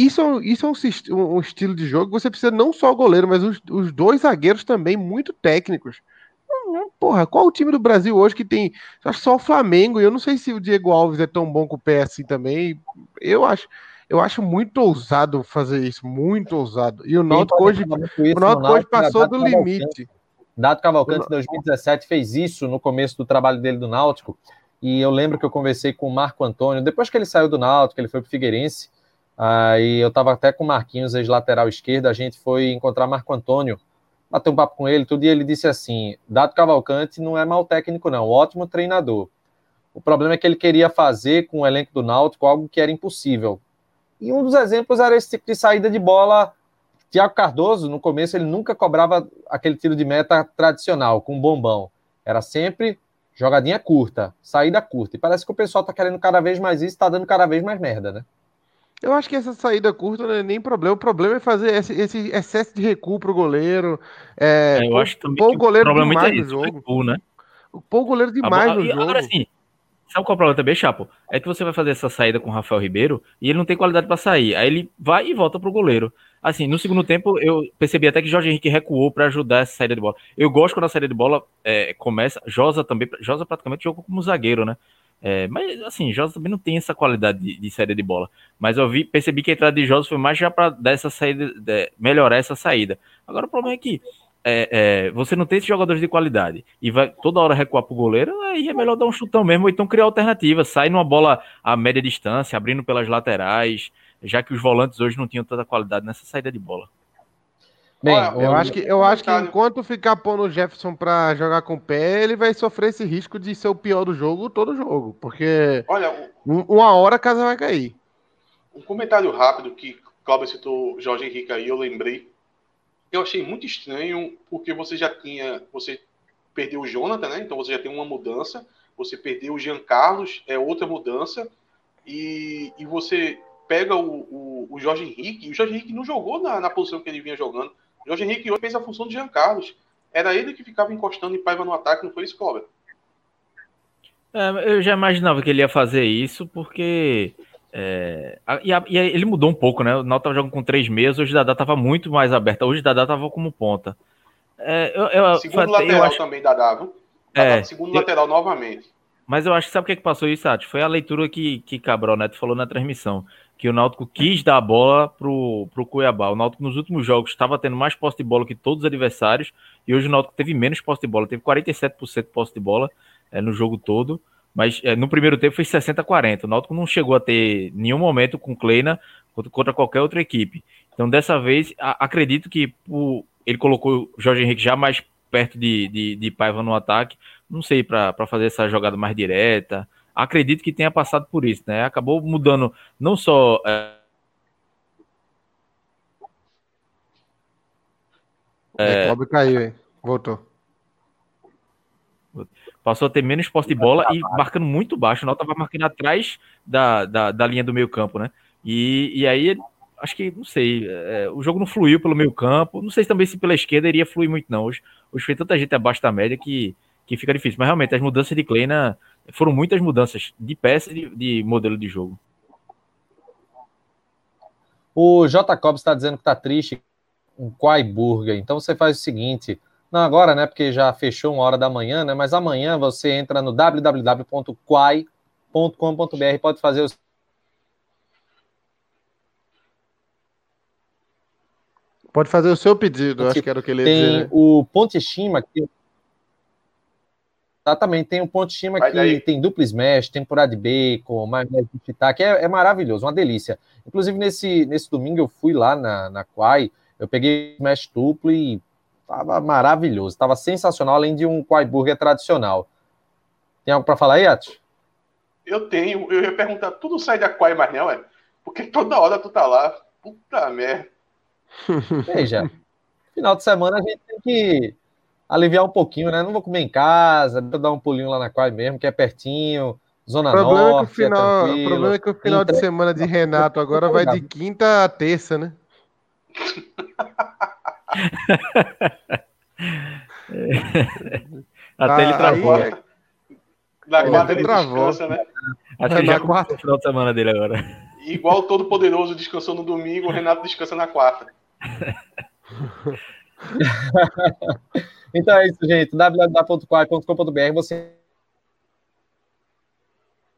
A: e isso, é isso é um, um, estilo de jogo que você precisa não só o goleiro, mas os, os dois zagueiros também muito técnicos. Porra, qual o time do Brasil hoje que tem. Acho só o Flamengo, e eu não sei se o Diego Alves é tão bom com o pé assim também. Eu acho. Eu acho muito ousado fazer isso, muito ousado. E o Náutico hoje, o Náutico hoje passou do limite.
D: Dado Cavalcante, em 2017, fez isso no começo do trabalho dele do Náutico. E eu lembro que eu conversei com o Marco Antônio, depois que ele saiu do Náutico, ele foi para o Figueirense. Aí eu estava até com o Marquinhos, ex-lateral esquerdo, a gente foi encontrar Marco Antônio, bater um papo com ele, tudo, e ele disse assim: Dado Cavalcante não é mau técnico, não, ótimo treinador. O problema é que ele queria fazer com o elenco do Náutico algo que era impossível. E um dos exemplos era esse tipo de saída de bola Tiago Cardoso, no começo, ele nunca cobrava aquele tiro de meta tradicional, com bombão. Era sempre jogadinha curta, saída curta. E parece que o pessoal tá querendo cada vez mais isso, tá dando cada vez mais merda, né?
A: Eu acho que essa saída curta não é nem problema. O problema é fazer esse, esse excesso de recuo pro goleiro. É,
C: é eu acho também pôr o
A: goleiro demais é no jogo. Recuo, né? Pôr o goleiro demais no jogo. Agora sim,
C: Sabe qual é o problema também, Chapo? É que você vai fazer essa saída com o Rafael Ribeiro e ele não tem qualidade para sair. Aí ele vai e volta pro goleiro. Assim, no segundo tempo, eu percebi até que Jorge Henrique recuou para ajudar essa saída de bola. Eu gosto quando a saída de bola é, começa. Josa também. Josa praticamente jogou como zagueiro, né? É, mas assim, Josa também não tem essa qualidade de, de, saída de bola. Mas eu vi, percebi que a entrada de Josa foi mais já para dar essa saída, de, melhorar essa saída. Agora o problema é que é, é, você não tem esses jogadores de qualidade e vai toda hora recuar pro goleiro, aí é melhor dar um chutão mesmo, ou então criar alternativa, sair numa bola a média distância, abrindo pelas laterais, já que os volantes hoje não tinham tanta qualidade nessa saída de bola.
A: Bem, Olha, eu acho que eu acho que enquanto ficar pondo o Jefferson para jogar com o pé, ele vai sofrer esse risco de ser o pior do jogo todo jogo, porque Olha, uma hora a casa vai cair.
B: Um comentário rápido que Cláudio citou Jorge Henrique aí, eu lembrei eu achei muito estranho, porque você já tinha. Você perdeu o Jonathan, né? Então você já tem uma mudança. Você perdeu o Jean Carlos, é outra mudança. E, e você pega o, o, o Jorge Henrique, e o Jorge Henrique não jogou na, na posição que ele vinha jogando. Jorge Henrique hoje fez a função de Jean Carlos. Era ele que ficava encostando em Paiva no ataque, não foi isso, Cobra?
C: É, eu já imaginava que ele ia fazer isso, porque é, e, a, e, ele mudou um pouco, né? O tava jogando com três meses, hoje o Dadá tava muito mais aberta. Hoje o Dadá tava como ponta.
B: É, eu, eu, segundo lateral acho... também, Dadá, viu? Dadá, é, segundo lateral novamente.
C: Mas eu acho que sabe o que, é que passou isso, Sati? Foi a leitura que, que Cabral Neto falou na transmissão. Que o Náutico quis dar a bola pro, pro Cuiabá. O Náutico nos últimos jogos estava tendo mais posse de bola que todos os adversários. E hoje o Náutico teve menos posse de bola. Teve 47% de posse de bola é, no jogo todo. Mas é, no primeiro tempo foi 60-40. O Náutico não chegou a ter nenhum momento com Kleina contra, contra qualquer outra equipe. Então, dessa vez, a, acredito que o, ele colocou o Jorge Henrique já mais perto de, de, de Paiva no ataque. Não sei, para fazer essa jogada mais direta. Acredito que tenha passado por isso, né? Acabou mudando não só. É,
A: é, é caiu, hein? Voltou
C: passou a ter menos posse de bola e marcando muito baixo. O estava marcando atrás da, da, da, linha do meio campo, né? E, e aí, acho que, não sei, é, o jogo não fluiu pelo meio campo. Não sei também se pela esquerda iria fluir muito, não. Hoje, hoje foi tanta gente abaixo da média que, que fica difícil. Mas realmente, as mudanças de Kleina foram muitas mudanças de peça e de, de modelo de jogo.
D: O J. Cobb está dizendo que está triste um Quai Burger. Então você faz o seguinte: não agora, né? Porque já fechou uma hora da manhã, né? Mas amanhã você entra no www.quai.com.br e pode fazer os
A: Pode fazer o seu pedido, acho que era o que ele ia
D: Tem
A: dizer, né?
D: o Ponte Shima, que Exatamente, tem um ponto de cima que daí. tem duplo smash, temporada de bacon, maionese de shiitake, é, é, maravilhoso, uma delícia. Inclusive, nesse, nesse domingo eu fui lá na, na Quai, eu peguei smash duplo e tava maravilhoso, tava sensacional, além de um Quai Burger tradicional. Tem algo para falar aí, Ati?
B: Eu tenho, eu ia perguntar, tudo sai da Quai, mas não, é? Porque toda hora tu tá lá, puta merda.
D: Veja, final de semana a gente tem que aliviar um pouquinho, né? Não vou comer em casa, vou dar um pulinho lá na quadra mesmo, que é pertinho, Zona
A: problema
D: Norte.
A: É que o final, é problema é que o final de semana de Renato agora vai de quinta a terça, né?
C: Até ele travou.
B: Aí, na
A: ele
B: quarta
A: ele travou.
B: descansa, né?
C: Acho que ele já quarta o final de semana dele agora.
B: Igual todo poderoso descansou no domingo, o Renato descansa na quarta.
D: então é isso, gente. www.quai.com.br você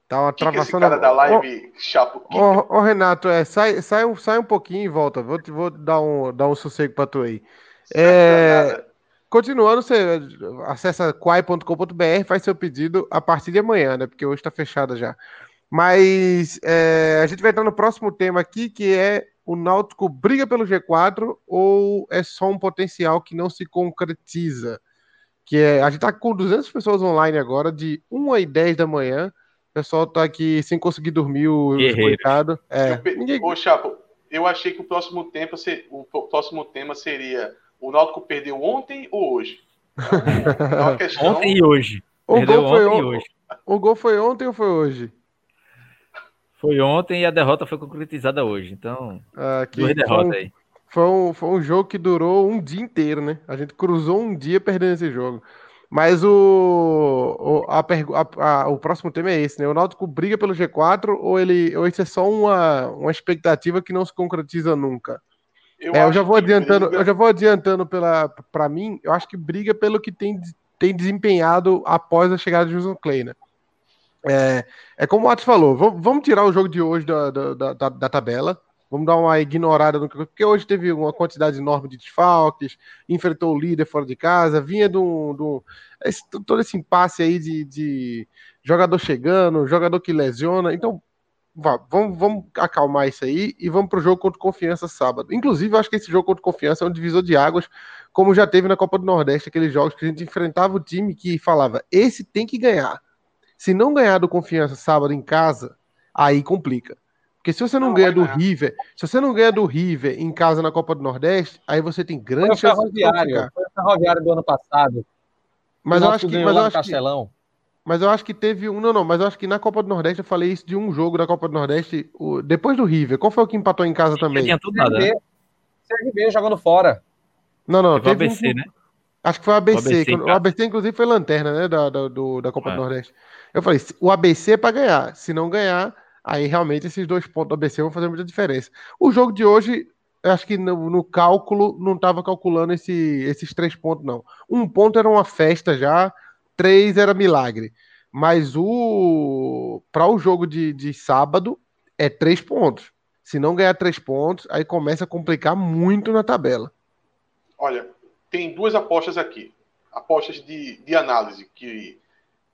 A: Tá uma
B: Que que esse
A: travação
B: cara
A: na...
B: da live chapo. que-
A: Ô, ô, Renato, é, sai, sai, um, sai um pouquinho e volta. Vou, te- vou dar, um, dar um sossego pra tu aí. É, continuando, você acessa quai.com.br, faz seu pedido a partir de amanhã, né? Porque hoje tá fechada já. Mas é, a gente vai entrar no próximo tema aqui, que é o Náutico briga pelo G4 ou é só um potencial que não se concretiza? Que é, a gente tá com 200 pessoas online agora, de 1 às 10 da manhã. O pessoal tá aqui sem conseguir dormir, o coitado. É,
B: Eu
A: ninguém-
B: Ô, Chapo, eu achei que o próximo, tempo, o próximo tema seria o Náutico perdeu ontem ou hoje? É uma questão...
C: Ontem e hoje.
A: O
C: Perdeu
A: gol, foi
C: ontem e
A: on-
C: hoje.
A: o gol foi ontem ou foi hoje?
C: Foi ontem e a derrota foi concretizada hoje. Então,
A: Ah, que
C: duas
A: foi,
C: derrotas
A: um,
C: aí.
A: foi, um, foi um jogo que durou um dia inteiro, né? A gente cruzou um dia perdendo esse jogo. Mas o, o, a a- a- o próximo tema é esse, né? O Náutico briga pelo G4 ou ele ou isso é só uma, uma expectativa que não se concretiza nunca?
B: Eu,
A: É, eu já vou adiantando,
B: briga-
A: eu já vou adiantando pela para mim, eu acho que briga pelo que tem, tem desempenhado após a chegada de Wilson Clay, né? É, é como o Atos falou, vamos, tirar o jogo de hoje da, da, da, da tabela, vamos dar uma ignorada no que porque hoje teve uma quantidade enorme de desfalques, enfrentou o líder fora de casa, vinha de um, de um- esse- todo esse impasse aí de, de jogador chegando, jogador que lesiona, então vá, vamos, vamos acalmar isso aí e vamos pro jogo contra Confiança sábado. Inclusive, eu acho que esse jogo contra Confiança é um divisor de águas, como já teve na Copa do Nordeste, aqueles jogos que a gente enfrentava o time que falava, esse tem que ganhar. Se não ganhar do Confiança sábado em casa, aí complica. Porque se você não,
B: Não,
A: ganha do
B: ganhar.
A: River, se você não ganha do River em casa na Copa do Nordeste, aí você tem
D: Foi
A: grande
D: o
A: chance de
D: foi o ferroviário do ano passado.
A: Mas
D: O
A: eu acho que, mas eu acho que,
D: Castelão.
A: mas eu acho que teve um. Não, não, mas eu acho que na Copa do Nordeste eu falei isso de um jogo da Copa do Nordeste. o- depois do River. Qual foi o que empatou em casa
C: Não
A: também?
C: tinha tudo nada. né?
D: CRB, CRB jogando fora.
A: Não, não,
C: Teve o
A: teve um-
C: ABC, né?
A: Acho que foi o ABC.
C: O ABC,
A: que- O
C: cara.
A: ABC, inclusive, foi lanterna, né? Da, da, do- da Copa
C: É.
A: do Nordeste. Eu falei, o ABC é pra ganhar. Se não ganhar, aí realmente esses dois pontos do ABC vão fazer muita diferença. O jogo de hoje, eu acho que no, no cálculo, não estava calculando esse- esses três pontos, não. Um ponto era uma festa já, três era milagre. Mas o para o jogo de, de sábado é três pontos. Se não ganhar três pontos, aí começa a complicar muito na tabela.
B: Olha, tem duas apostas aqui. Apostas de, de análise que,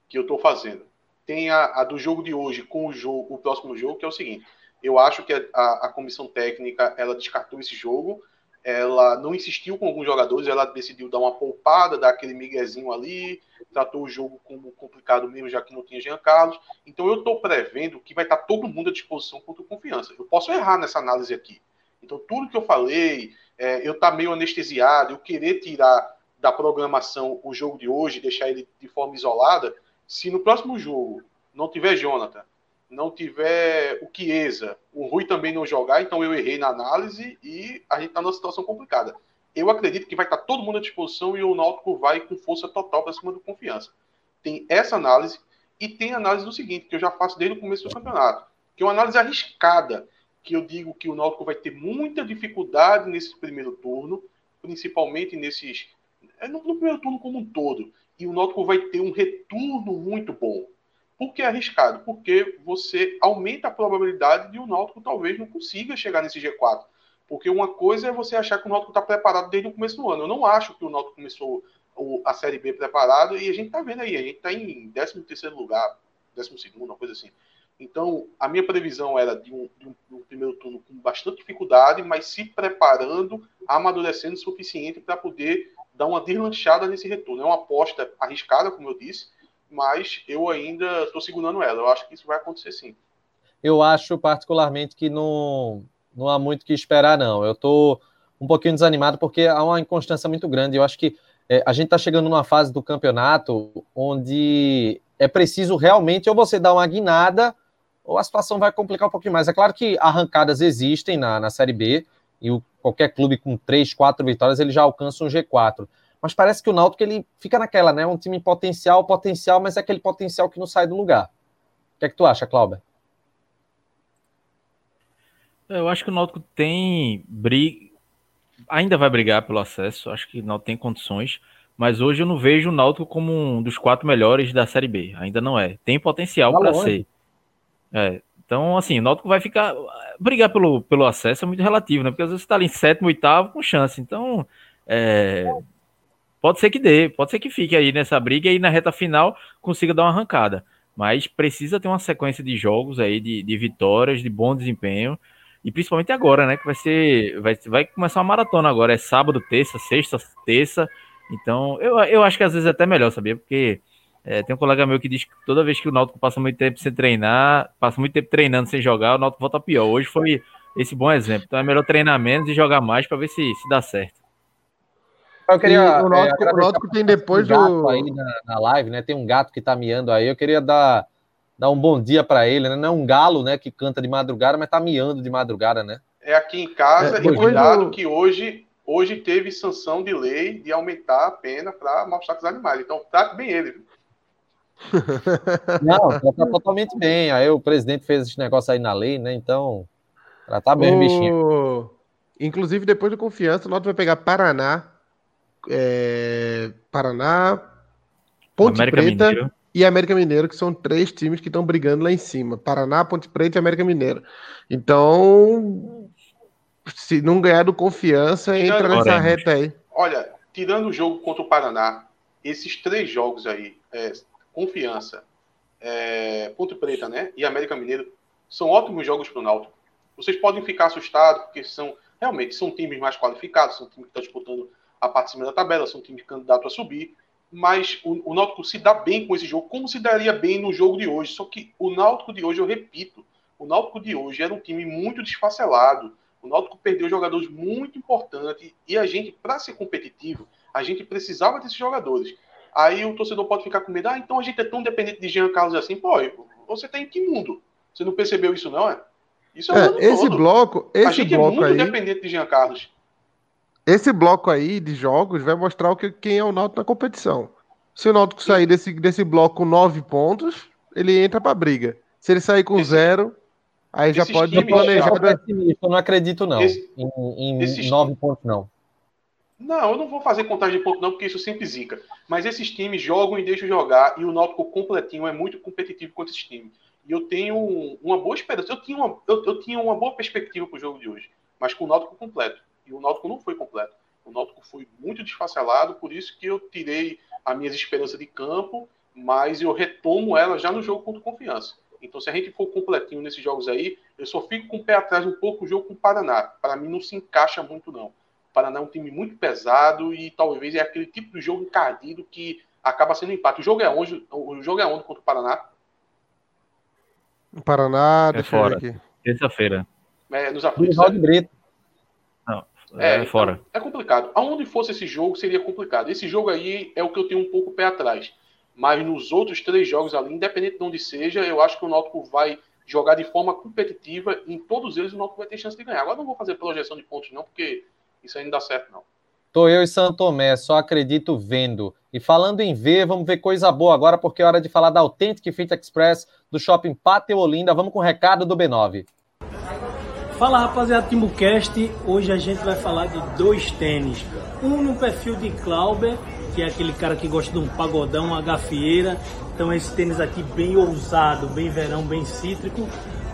B: que eu estou fazendo. Tem a, a do jogo de hoje com o, jogo, o próximo jogo, que é o seguinte. Eu acho que a, a comissão técnica ela descartou esse jogo. Ela não insistiu com alguns jogadores, ela decidiu dar uma poupada, dar aquele miguezinho ali, tratou o jogo como complicado mesmo, já que não tinha Jean Carlos. Então eu estou prevendo que vai estar todo mundo à disposição contra o confiança. Eu posso errar nessa análise aqui. Então tudo que eu falei, é, eu estar meio anestesiado, eu querer tirar da programação o jogo de hoje, deixar ele de forma isolada, se no próximo jogo não tiver Jonathan, não tiver o Chiesa, o Rui também não jogar, então eu errei na análise e a gente está numa situação complicada. Eu acredito que vai estar todo mundo à disposição e o Náutico vai com força total para cima do confiança. tem essa análise e tem análise do seguinte, que eu já faço desde o começo do campeonato, que é uma análise arriscada, que eu digo que o Náutico vai ter muita dificuldade nesse primeiro turno, principalmente nesses é, no, no primeiro turno como um todo, e o Náutico vai ter um retorno muito bom. Por que é arriscado? Porque você aumenta a probabilidade de o Náutico talvez não consiga chegar nesse G4. Porque uma coisa é você achar que o Náutico está preparado desde o começo do ano. Eu não acho que o Náutico começou a Série B preparado e a gente está vendo aí, a gente está em 13 terceiro lugar, 12 segundo, uma coisa assim. Então, a minha previsão era de um, de, um, de um, primeiro turno com bastante dificuldade, mas se preparando, amadurecendo o suficiente para poder dar uma deslanchada nesse retorno. É uma aposta arriscada, como eu disse, mas eu ainda estou segurando ela. Eu acho que isso vai acontecer sim.
D: Eu acho particularmente que não, não há muito que esperar, não. Eu estou um pouquinho desanimado porque há uma inconstância muito grande. Eu acho que é, a gente está chegando numa fase do campeonato onde é preciso realmente ou você dar uma guinada ou a situação vai complicar um pouquinho mais. É claro que arrancadas existem na, na Série B e o, qualquer clube com três, quatro vitórias ele já alcança um G4 mas parece que o Náutico ele fica naquela, né? Um time potencial, potencial, mas é aquele potencial que não sai do lugar. O que é que tu acha, Cláudio?
C: Eu acho que o Náutico tem briga, ainda vai brigar pelo acesso. Acho que o Náutico tem condições, mas hoje eu não vejo o Náutico como um dos quatro melhores da Série B. Ainda não é. Tem potencial tá para ser. É, então, assim, o Náutico vai ficar. Brigar pelo, pelo acesso é muito relativo, né? Porque às vezes você tá ali em sétimo, oitavo com chance. Então, é, Pode ser que dê, pode ser que fique aí nessa briga e na reta final consiga dar uma arrancada. Mas precisa ter uma sequência de jogos aí, de, de vitórias, de bom desempenho. E principalmente agora, né? Que vai ser. Vai, vai começar uma maratona agora. É sábado, terça, sexta, terça. Então, eu, eu acho que às vezes é até melhor, sabia? Porque é, tem um colega meu que diz que toda vez que o Náutico passa muito tempo sem treinar, passa muito tempo treinando sem jogar, o Náutico volta pior. Hoje foi esse bom exemplo. Então é melhor treinar menos e jogar mais para ver se, se dá certo.
D: Eu queria. o Náutico, é, o Náutico tem depois do. Aí na, na, live, né? Tem um gato que tá miando aí. Eu queria dar, dar um bom dia para ele, né? Não é um galo, né? Que canta de madrugada, mas tá miando de madrugada, né?
B: É aqui em casa. É, e cuidado do... que hoje, hoje teve sanção de lei de aumentar a pena para mostrar os animais. Então, trate bem ele.
D: Não, tá totalmente bem. Aí o presidente fez esse negócio aí na lei, né? Então, tratar bem o bichinho.
A: Inclusive, depois do confiança, o Náutico vai pegar Paraná é, Paraná, Ponte América Preta Mineiro. e América Mineiro, que são três times que estão brigando lá em cima. Paraná, Ponte Preta e América Mineiro. Então, se não ganhar do confiança, entra nessa reta aí.
B: Olha, tirando o jogo contra o Paraná, esses três jogos aí, é, confiança, é, Ponte Preta, né, e América Mineiro, são ótimos jogos para o Náutico. Vocês podem ficar assustados, porque são realmente são times mais qualificados, são times que estão disputando a parte de cima da tabela, são times candidatos a subir, mas o, o Náutico se dá bem com esse jogo, como se daria bem no jogo de hoje. Só que o Náutico de hoje, eu repito, o Náutico de hoje era um time muito desfacelado. O Náutico perdeu jogadores muito importantes e a gente, para ser competitivo, a gente precisava desses jogadores. Aí o torcedor pode ficar com medo, ah, então a gente é tão dependente de Jean Carlos assim. Pô, você tá em que mundo? Você não percebeu isso, não, é?
A: Isso é, é esse todo. bloco, esse
B: a gente
A: é
B: bloco é
A: muito
B: aí... dependente de Jean Carlos.
A: Esse bloco aí de jogos vai mostrar o que, quem é o Náutico na competição. Se o Náutico sair desse, desse bloco com nove pontos, ele entra para briga. Se ele sair com esse, zero, aí já pode planejar.
D: Eu não acredito, não. Esse, em, em nove pontos, não.
B: Não, eu não vou fazer contagem de pontos, não, porque isso sempre zica. Mas esses times jogam e deixam jogar, e o Náutico completinho é muito competitivo contra esses times. E eu tenho uma boa esperança. Eu tinha uma, eu, eu tinha uma boa perspectiva para o jogo de hoje, mas com o Náutico completo. E o Náutico não foi completo. O Náutico foi muito desfacelado, por isso que eu tirei as minhas esperanças de campo, mas eu retomo ela já no jogo contra confiança. Então, se a gente for completinho nesses jogos aí, eu só fico com o pé atrás um pouco o jogo com o Paraná. Para mim, não se encaixa muito, não. O Paraná é um time muito pesado e talvez é aquele tipo de jogo encardido que acaba sendo empate. O jogo é onde? O jogo é onde contra o Paraná?
A: O Paraná,
C: é fora. Terça-feira.
B: É, nos aflitos.
D: Brito.
B: É, é fora. Então, é complicado. Aonde fosse esse jogo, seria complicado. Esse jogo aí é o que eu tenho um pouco pé atrás. Mas nos outros três jogos ali, independente de onde seja, eu acho que o Náutico vai jogar de forma competitiva. Em todos eles, o Náutico vai ter chance de ganhar. Agora não vou fazer projeção de pontos, não, porque isso aí não dá certo, não.
D: Tô eu e Santomé, só acredito vendo. E falando em ver, vamos ver coisa boa agora, porque é hora de falar da Authentic Fit Express do Shopping Pátio Olinda. Vamos com o recado do B9.
E: Fala rapaziada Timbucast, hoje a gente vai falar de dois tênis. Um no perfil de Clauber, que é aquele cara que gosta de um pagodão, uma gafieira. Então esse tênis aqui bem ousado, bem verão, bem cítrico,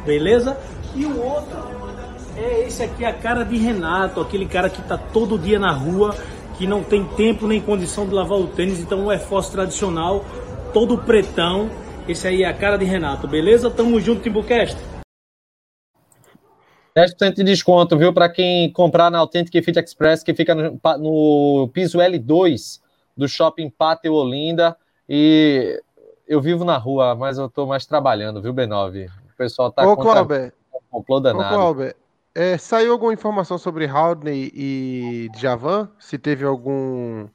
E: beleza? E o outro é esse aqui, a cara de Renato, aquele cara que tá todo dia na rua, que não tem tempo nem condição de lavar o tênis, então o Air Force tradicional, todo pretão. Esse aí é a cara de Renato, beleza? Tamo junto, Timbucast.
D: 10% de desconto, viu? Para quem comprar na Authentic Fit Express, que fica no, no piso L2 do Shopping Pátio Olinda. E eu vivo na rua, mas eu tô mais trabalhando, viu, B9? O pessoal tá
A: Ô, contra... Cláudio, Ô, Cláudio, é, saiu alguma informação sobre Haldney e Javan? Se teve algum.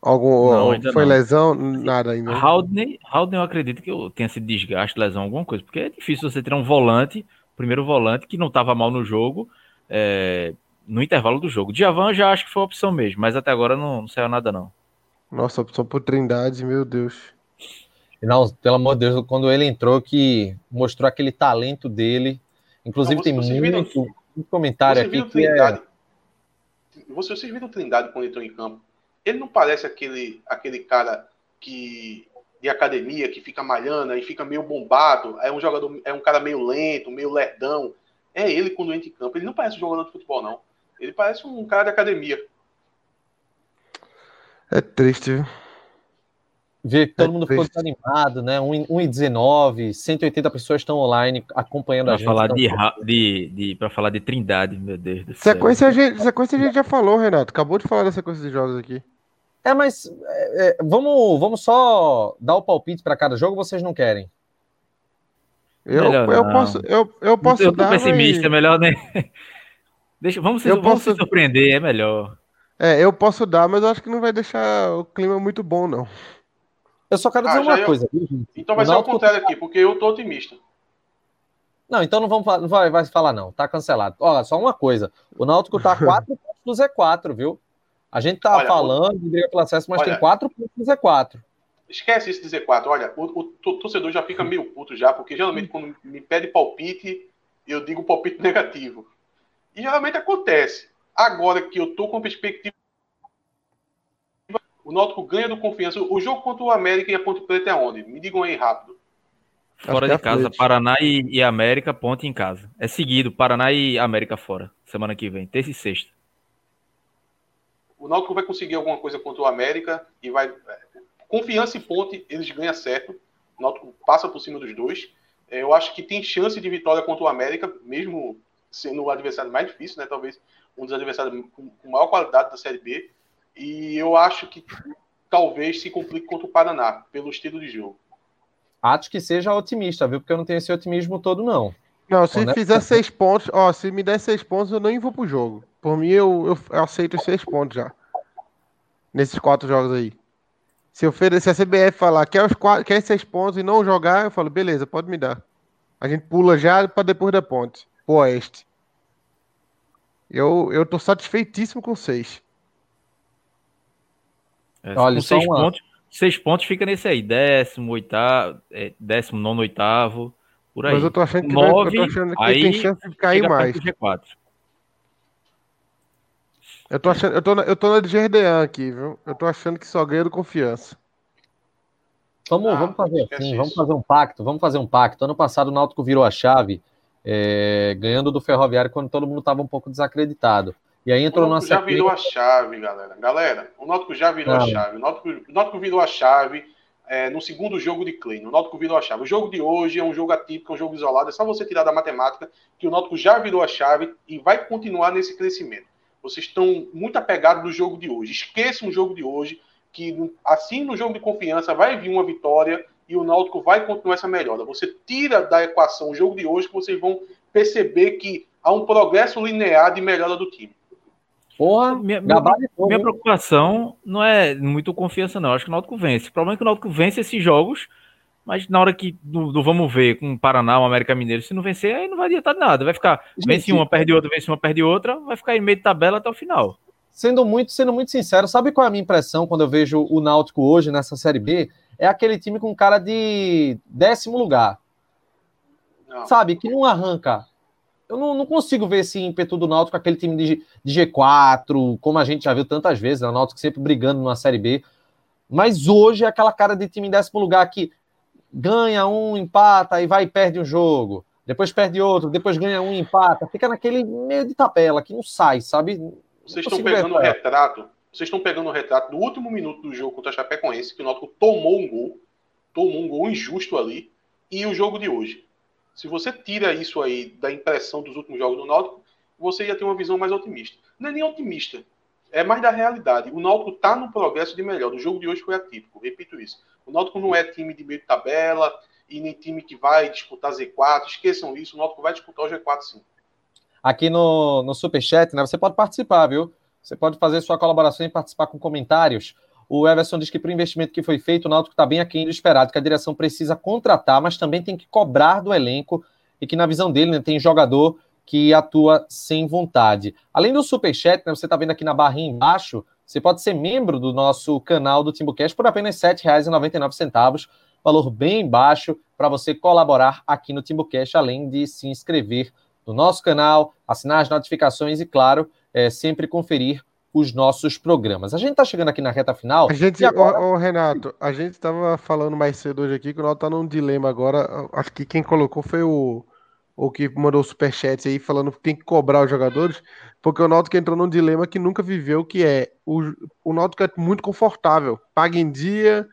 A: Algum. Não, foi não. lesão? Nada ainda.
C: Haldney, Haldney, eu acredito que tenha sido desgaste, lesão, alguma coisa. Porque é difícil você ter um volante, primeiro volante, que não estava mal no jogo, é, no intervalo do jogo. Javan já acho que foi a opção mesmo, mas até agora não, não saiu nada, não.
A: Nossa, opção por Trindade, meu Deus.
D: Não, pelo amor de Deus, quando ele entrou, que mostrou aquele talento dele Inclusive, tem muito, viram, muito comentário aqui que
B: Trindade, é... Vocês viram o Trindade quando entrou em campo? Ele não parece aquele, aquele cara que de academia que fica malhando e fica meio bombado. É um jogador, é um cara meio lento, meio lerdão. É ele quando entra em campo. Ele não parece um jogador de futebol, não. Ele parece um cara de academia.
A: É triste, viu?
D: Ver que todo é mundo ficou desanimado, né? 1,19, 180 pessoas estão online acompanhando pra a gente.
C: Falar de, de, de, para falar de Trindade, meu Deus do
A: céu. Sequência a, gente, sequência a gente já falou, Renato. Acabou de falar da sequência de jogos aqui.
D: É, mas é, é vamos, vamos só dar o palpite para cada jogo vocês não querem?
A: Eu, eu posso, eu, eu posso eu tô dar.
C: pessimista, mas... melhor nem. Deixa, vamos, se, eu vamos posso... se surpreender, é melhor.
A: É, eu posso dar, mas eu acho que não vai deixar o clima muito bom, não.
D: Eu só quero dizer ah, uma eu... coisa.
B: Então vai ser o contrário aqui, porque eu tô otimista.
D: Não, então não vamos não vai, vai falar, não. Tá cancelado. Olha, só uma coisa. O Náutico tá 4 pontos do Z4, viu? A gente tá Olha, falando de briga pelo acesso, mas Olha, tem 4 pontos do Z4.
B: Esquece isso de Z4. Olha, o, o, o, torcedor já fica meio puto já, porque geralmente quando me pede palpite, eu digo palpite negativo. E geralmente acontece. Agora que eu tô com perspectiva o Náutico ganha do confiança. O jogo contra o América e a Ponte Preta é onde? Me digam aí rápido.
C: Fora de é casa, Paraná e, e, América, ponte em casa. É seguido, Paraná e América fora. Semana que vem, terça e sexta.
B: O Náutico vai conseguir alguma coisa contra o América e vai. É, confiança e ponte, eles ganham certo. O Náutico passa por cima dos dois. É, eu acho que tem chance de vitória contra o América, mesmo sendo o adversário mais difícil, né? Talvez um dos adversários com maior qualidade da Série B. E eu acho que talvez se complique contra o Paraná, pelo estilo de jogo.
D: Acho que seja otimista, viu? Porque eu não tenho esse otimismo todo, não.
A: Não, se fizer seis pontos, ó, se me der seis pontos, eu nem vou pro jogo. Por mim, eu, eu, eu aceito os seis pontos já. Nesses quatro jogos aí. Se, oferecer, se a CBF falar quer, os quatro, quer seis pontos e não jogar, eu falo, beleza, pode me dar. A gente pula já para depois da ponte, pro oeste. Eu, eu tô satisfeitíssimo com seis.
C: É, Olha, seis, uma... pontos, seis pontos fica nesse aí, décimo, oitavo, é, décimo, nono, oitavo, por aí.
A: Mas eu tô achando que, Nove, vai, eu tô achando que aí tem chance de cair mais. G4. Eu tô achando, eu tô, na, eu tô na de Gerdean aqui, viu? Eu tô achando que só ganha do confiança.
D: Vamos, ah, vamos fazer assim, vamos fazer um pacto, vamos fazer um pacto. Ano passado o Náutico virou a chave, é, ganhando do Ferroviário quando todo mundo estava um pouco desacreditado. E aí entrou
B: o Náutico já virou a chave, galera. Galera, o Náutico já virou a chave. O Náutico, o Náutico virou a chave é, no segundo jogo de Klein. O Náutico virou a chave. O jogo de hoje é um jogo atípico, é um jogo isolado. É só você tirar da matemática que o Náutico já virou a chave e vai continuar nesse crescimento. Vocês estão muito apegados no jogo de hoje. Esqueçam o jogo de hoje, que assim no jogo de confiança vai vir uma vitória e o Náutico vai continuar essa melhora. Você tira da equação o jogo de hoje que vocês vão perceber que há um progresso linear de melhora do time.
C: Porra, minha, minha, minha preocupação não é muito confiança, não. Acho que o Náutico vence. O problema é que o Náutico vence esses jogos, mas na hora que do, do vamos ver com o Paraná, o América Mineiro, se não vencer, aí não vai adiantar nada. Vai ficar, Gente, vence uma, perde outra, vence uma, perde outra, vai ficar em meio de tabela até o final.
D: sendo muito, sendo muito sincero, sabe qual é a minha impressão quando eu vejo o Náutico hoje nessa Série B? É aquele time com cara de décimo lugar. Não. Sabe, que não arranca. Eu não, não, consigo ver esse ímpeto do Náutico, aquele time de, de G4, como a gente já viu tantas vezes, né? o Náutico sempre brigando numa Série B. Mas hoje é aquela cara de time em décimo lugar que ganha um, empata e vai e perde um jogo. Depois perde outro, depois ganha um, empata. Fica naquele meio de tabela que não sai, sabe?
B: Vocês estão pegando o retrato. Vocês estão pegando o retrato do último minuto do jogo contra a Chapecoense, que o Náutico tomou um gol, tomou um gol injusto ali, e o jogo de hoje. Se você tira isso aí da impressão dos últimos jogos do Náutico, você ia ter uma visão mais otimista. Não é nem otimista, é mais da realidade. O Náutico está no progresso de melhor. O jogo de hoje foi atípico, repito isso. O Náutico não é time de meio de tabela e nem time que vai disputar Z4. Esqueçam isso, o Náutico vai disputar o G4 sim
D: aqui no, no Superchat, né? Você pode participar, viu? Você pode fazer sua colaboração e participar com comentários. O Everson diz que para o investimento que foi feito, o Náutico está bem aquém do esperado, que a direção precisa contratar, mas também tem que cobrar do elenco e que, na visão dele, né, tem jogador que atua sem vontade. Além do Superchat, né, você está vendo aqui na barrinha embaixo, você pode ser membro do nosso canal do Timbucast por apenas R$ 7,99, valor bem baixo para você colaborar aqui no Timbucast, além de se inscrever no nosso canal, assinar as notificações e, claro, é, sempre conferir os nossos programas. A gente está chegando aqui na reta final.
A: A gente, agora... ô, ô, Renato, a gente estava falando mais cedo hoje aqui que o Náutico está num dilema agora. Acho que quem colocou foi o, o que mandou o superchat aí falando que tem que cobrar os jogadores, porque o Náutico entrou num dilema que nunca viveu, que é o, o Náutico é muito confortável, paga em dia,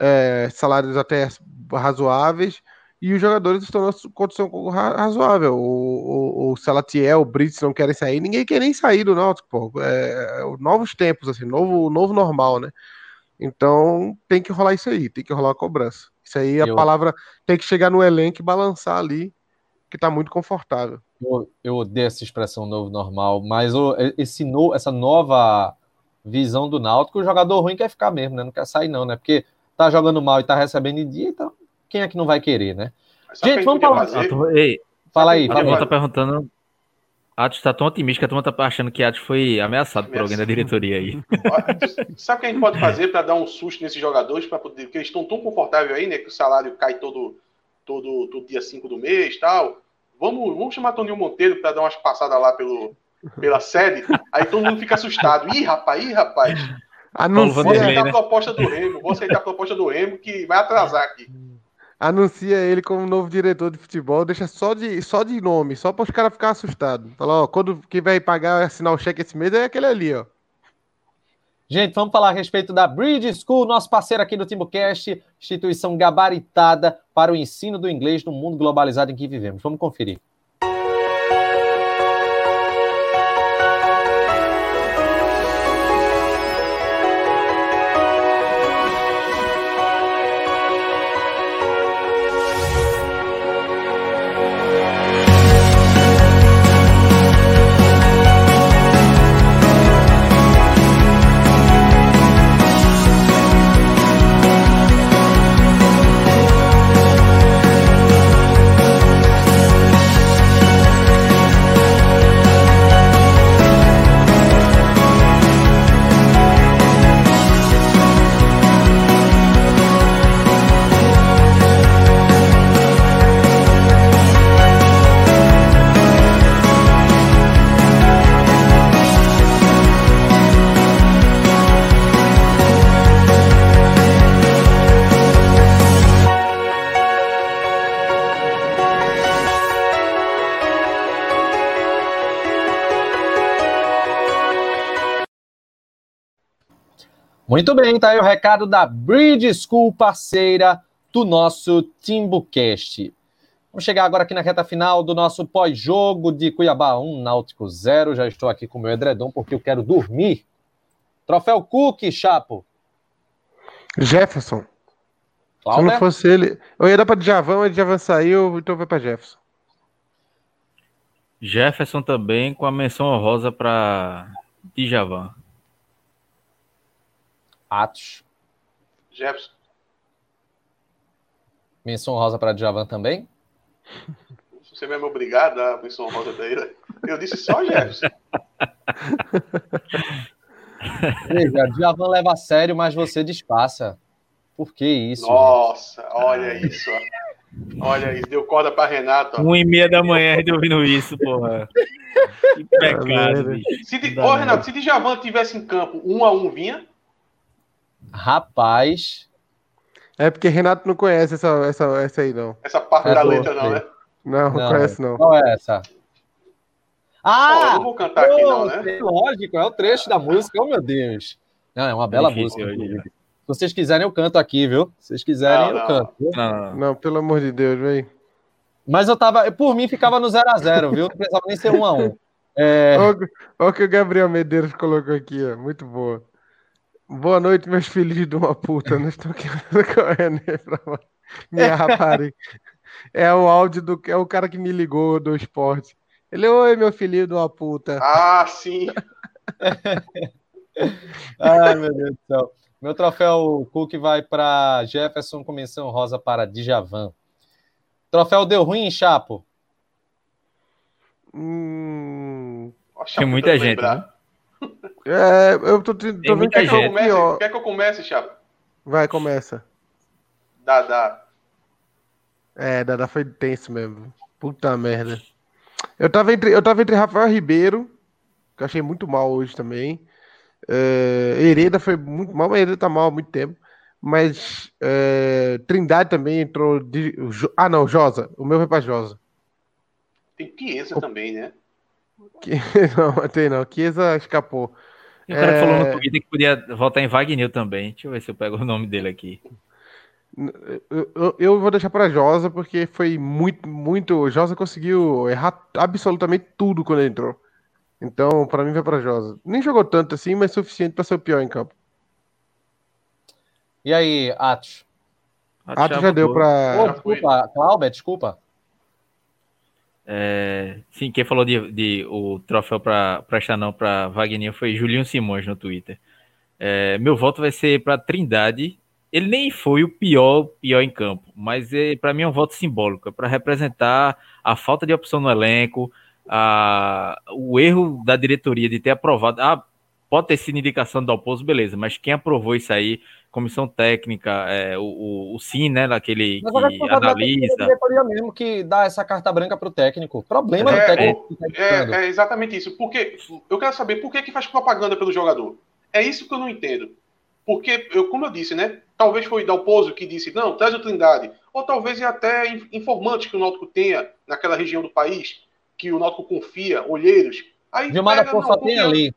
A: é, salários até razoáveis, e os jogadores estão na condição razoável. O, o, o Salatiel, o Brits não querem sair, ninguém quer nem sair do Náutico, pô. É, é, novos tempos, assim, novo, novo normal, né? Então tem que rolar isso aí, tem que rolar a cobrança. Isso aí, a eu... palavra tem que chegar no elenco e balançar ali, que tá muito confortável.
D: Eu, eu odeio essa expressão novo normal, mas o, esse no, essa nova visão do Náutico, o jogador ruim quer ficar mesmo, né? Não quer sair, não, né? Porque tá jogando mal e tá recebendo em dia, então quem é que não vai querer, né?
C: Gente, vamos falar. Ei, fala aí, fala aí. tá perguntando. Atos tá tão otimista que a turma tá achando que Atos foi ameaçado por alguém da diretoria aí.
B: Sabe o que a gente pode fazer para dar um susto nesses jogadores, para poder, porque eles estão tão confortáveis aí, né? Que o salário cai todo, todo, todo dia 5 do mês tal. Vamos, vamos chamar Toninho Monteiro para dar umas passadas lá pelo, pela sede. Aí todo mundo fica assustado. Ih, rapaz, ih, rapaz. Anuncia, vou aceitar né? a proposta do Remo, vou aceitar a proposta do Remo que vai atrasar aqui
A: anuncia ele como novo diretor de futebol, deixa só de, só de nome, só para os caras ficarem assustados. Fala, ó, quando quem vai pagar, assinar o cheque esse mês é aquele ali, ó.
D: Gente, vamos falar a respeito da Bridge School, nosso parceiro aqui do TimbuCast, instituição gabaritada para o ensino do inglês no mundo globalizado em que vivemos. Vamos conferir. Muito bem, tá aí o recado da Bridge School, parceira do nosso TimbuCast. Vamos chegar agora aqui na reta final do nosso pós-jogo de Cuiabá 1, Náutico 0. Já estou aqui com o meu edredom porque eu quero dormir. Troféu Cook, Chapo.
A: Jefferson. Se não fosse ele. Eu ia dar para Djavan, mas Djavan saiu, então vai para Jefferson.
C: Jefferson também, com a menção honrosa para Djavan.
D: Atos.
B: Jefferson.
D: Menção rosa para Djavan também?
B: Você mesmo é obrigado a menção rosa dele. Eu disse só Jefferson.
D: Veja, Djavan leva a sério, mas você disfarça. Por que isso?
B: Nossa, gente? olha isso. Olha isso, deu corda para Renato.
C: Um e meia da manhã gente ouvindo isso, porra. Que pecado,
B: bicho. Se, de... Ô, Renato, se Djavan tivesse em campo, um a um vinha?
D: Rapaz.
A: É porque Renato não conhece essa, essa, essa aí, não.
B: Essa parte é da letra, não, né?
A: Não, não, conhece, não.
D: Qual é essa?
B: Ah! Oh, não vou cantar aqui, não, né?
D: Lógico, é o trecho da música. Oh, meu Deus. Não, é uma bela música. Hoje, Se vocês quiserem, eu canto aqui, viu? Se vocês quiserem, não, eu canto.
A: Não, não, pelo amor de Deus, velho.
D: Mas eu tava, por mim, ficava no 0x0, viu? Não precisava nem ser 1x1. É...
A: Olha o que o Gabriel Medeiros colocou aqui, ó. Muito boa. Boa noite, meus filhos de uma puta. Não estou correndo pra minha rapariga. É o áudio do. É o cara que me ligou do esporte. Ele, oi, meu filhinho de uma puta.
B: Ah, sim.
D: Ai, meu Deus do céu. Meu troféu Cook vai para Jefferson com menção rosa para Djavan. Troféu deu ruim, Chapo?
A: Hum...
C: Tem muita gente, né?
A: É, eu tô, tô vendo
B: que, eu comece, quer que eu comece, Chapo?
A: Vai, começa.
B: Dada.
A: É, Dada foi tenso mesmo. Puta merda. Eu tava entre, eu tava entre Rafael Ribeiro, que eu achei muito mal hoje também. Uh, Hereda foi muito mal, mas Hereda tá mal há muito tempo. Mas uh, Trindade também entrou. De, ah, não, Josa. O meu foi pra Josa.
B: Tem Chiesa o... também, né?
A: Que... Não, tem não. Chiesa escapou.
C: E o cara é... falou no Twitter que podia votar em Wagner também. Deixa eu ver se eu pego o nome dele aqui.
A: Eu, eu vou deixar para Josa porque foi muito, muito. Josa conseguiu errar absolutamente tudo quando ele entrou. Então, para mim, vai para Josa. Nem jogou tanto assim, mas suficiente para ser o pior em campo.
D: E aí, Atos?
A: Atos já deu para.
D: Oh, desculpa, Cláudia, desculpa.
C: É, sim, quem falou de, de o troféu para prestar não para Wagner foi Julinho Simões no Twitter. É, meu voto vai ser para Trindade. Ele nem foi o pior pior em campo, mas é, para mim é um voto simbólico, é para representar a falta de opção no elenco, a, o erro da diretoria de ter aprovado. Ah, pode ter sido indicação do Alpozo, beleza, mas quem aprovou isso aí comissão técnica, é, o, o, o SIM, né, daquele que analisa.
D: É a diretoria mesmo que dá essa carta branca para o técnico. Problema é, do técnico.
B: Tá é, é, exatamente isso. Porque eu quero saber por que, que faz propaganda pelo jogador. É isso que eu não entendo. Porque, eu, como eu disse, né? Talvez foi Dalpozo que disse, não, traz o Trindade. Ou talvez é até informantes que o Náutico tenha naquela região do país, que o Náutico confia, olheiros. Aí
D: Gilmar pega, não, só tem ali.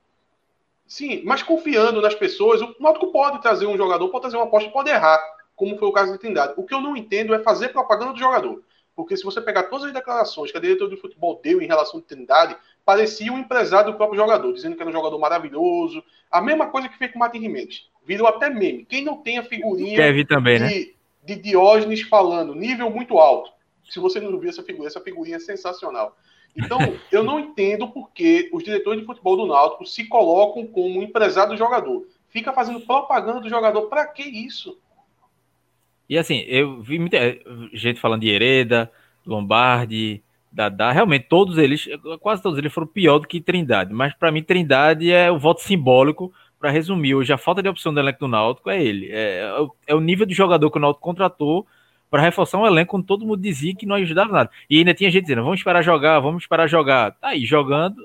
B: Sim, mas confiando nas pessoas, o Náutico pode trazer um jogador, pode trazer uma aposta, pode errar, como foi o caso de Trindade. O que eu não entendo é fazer propaganda do jogador. Porque se você pegar todas as declarações que a diretora de futebol deu em relação a Trindade, parecia um empresário do próprio jogador, dizendo que era um jogador maravilhoso. A mesma coisa que fez com o Martin Jimenez. Virou até meme. Quem não tem a figurinha
C: Kevin também,
B: de,
C: né?
B: de Diógenes falando, nível muito alto. Se você não viu essa figurinha, essa figurinha é sensacional. Então, eu não entendo por que os diretores de futebol do Náutico se colocam como empresário do jogador. Fica fazendo propaganda do jogador. Para que isso?
C: E assim, eu vi muita gente falando de Hereda, Lombardi, Dadá. Realmente, todos eles, quase todos eles foram pior do que Trindade. Mas para mim, Trindade é o voto simbólico. Para resumir, hoje a falta de opção do elenco do Náutico é ele. É, é o nível de jogador que o Náutico contratou para reforçar um elenco quando todo mundo dizia que não ajudava nada. E ainda tinha gente dizendo, vamos esperar jogar, vamos esperar jogar. Tá aí, jogando,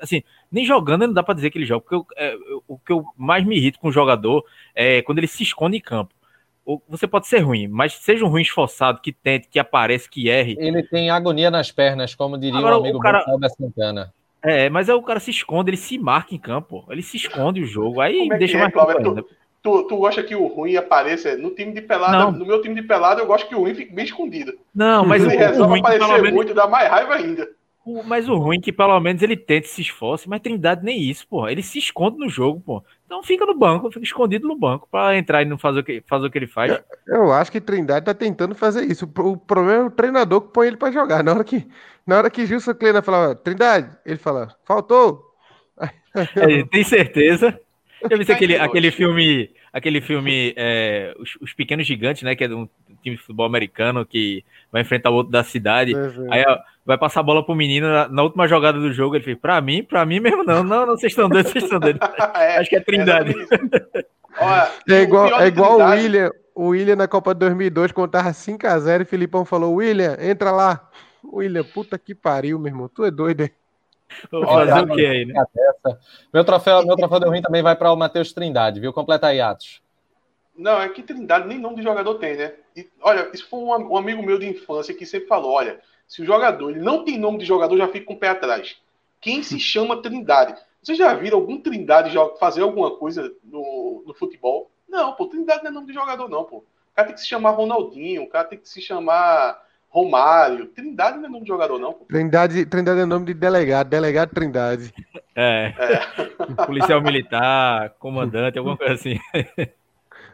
C: assim, nem jogando não dá para dizer que ele joga, porque eu, é, o que eu mais me irrito com o jogador é quando ele se esconde em campo. Você pode ser ruim, mas seja um ruim esforçado, que tente, que apareça, que erre.
D: Ele tem agonia nas pernas, como diria Agora, o amigo o cara... da Santana.
C: É, mas é o cara se esconde, ele se marca em campo, ele se esconde o jogo, aí é deixa é, mais Cláudio,
B: Tu, tu gosta que o ruim apareça no time de pelada? Não. No meu time de pelada, eu gosto que o ruim fique bem escondido.
C: Não, mas
B: ele o, resolve o aparecer menos... muito, dá mais raiva ainda.
C: Mas o ruim é que pelo menos ele tente se esforce, mas Trindade nem isso, pô. Ele se esconde no jogo, pô. Então fica no banco, fica escondido no banco para entrar e não fazer o que, fazer o que ele faz.
A: Eu, eu acho que Trindade tá tentando fazer isso. O problema é o treinador que põe ele para jogar. Na hora que, na hora que Gilson Kleina falava, Trindade, ele fala, faltou.
C: É, tem certeza. Já viu aquele, aquele filme aquele filme é, os, os, Pequenos Gigantes, né? Que é de um time de futebol americano que vai enfrentar o outro da cidade. Aí ó, vai passar a bola pro menino na, na, última jogada do jogo. Ele fez, pra mim, pra mim mesmo não. Não, não, vocês estão doidos, vocês estão doidos. é, Acho que é Trindade.
A: É, é igual, é igual o William. O William na Copa de 2002, quando tava 5x0, e o Filipão falou: William, entra lá. William, puta que pariu, meu irmão. Tu é doido, hein?
C: Vou fazer Olha, o que aí, né?
D: Meu troféu, meu troféu do ruim também vai para o Matheus Trindade, viu? Completa aí, Atos.
B: Não, é que Trindade nem nome de jogador tem, né? E, olha, isso foi um, um, amigo meu de infância que sempre falou: olha, se o jogador ele não tem nome de jogador, já fica com o pé atrás. Quem se chama Trindade? Vocês já viram algum Trindade fazer alguma coisa no, no futebol? Não, pô, Trindade não é nome de jogador, não, pô. O cara tem que se chamar Ronaldinho, o cara tem que se chamar Romário. Trindade não é nome de jogador, não.
A: Trindade, Trindade é nome de delegado, delegado Trindade.
C: É. é. Policial militar, comandante, alguma coisa assim.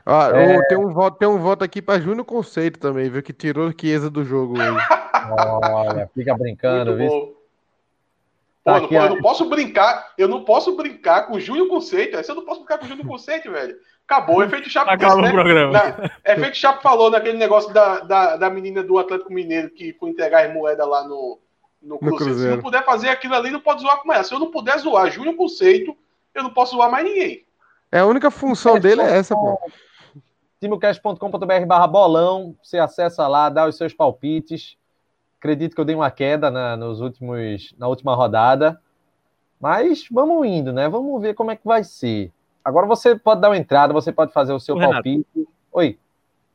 A: Ó, é... tem, um voto, tem um voto aqui para Júnior Conceito também, viu? Que tirou o Chiesa do jogo hoje.
D: Olha, fica brincando, viu?
B: Pô, tá não, eu não posso brincar, eu não posso brincar com o Júnior Conceito. Essa eu não posso brincar com o Júnior Conceito, velho. Acabou, efeito Chapo.
C: Acabou né? o programa. Na,
B: efeito Chapo falou naquele negócio da, da, da menina do Atlético Mineiro que foi entregar as moedas lá no, no, no Cruzeiro. Se não puder fazer aquilo ali, não pode zoar com ela. Se eu não puder zoar Júnior Conceito, eu não posso zoar mais ninguém.
A: É, a única função é, dele é essa, pô.
D: timocast.com.br barra bolão, você acessa lá, dá os seus palpites. Acredito que eu dei uma queda na, nos últimos, na última rodada. Mas vamos indo, né? Vamos ver como é que vai ser. Agora você pode dar uma entrada, você pode fazer o seu Ô, palpite. Renato, Oi.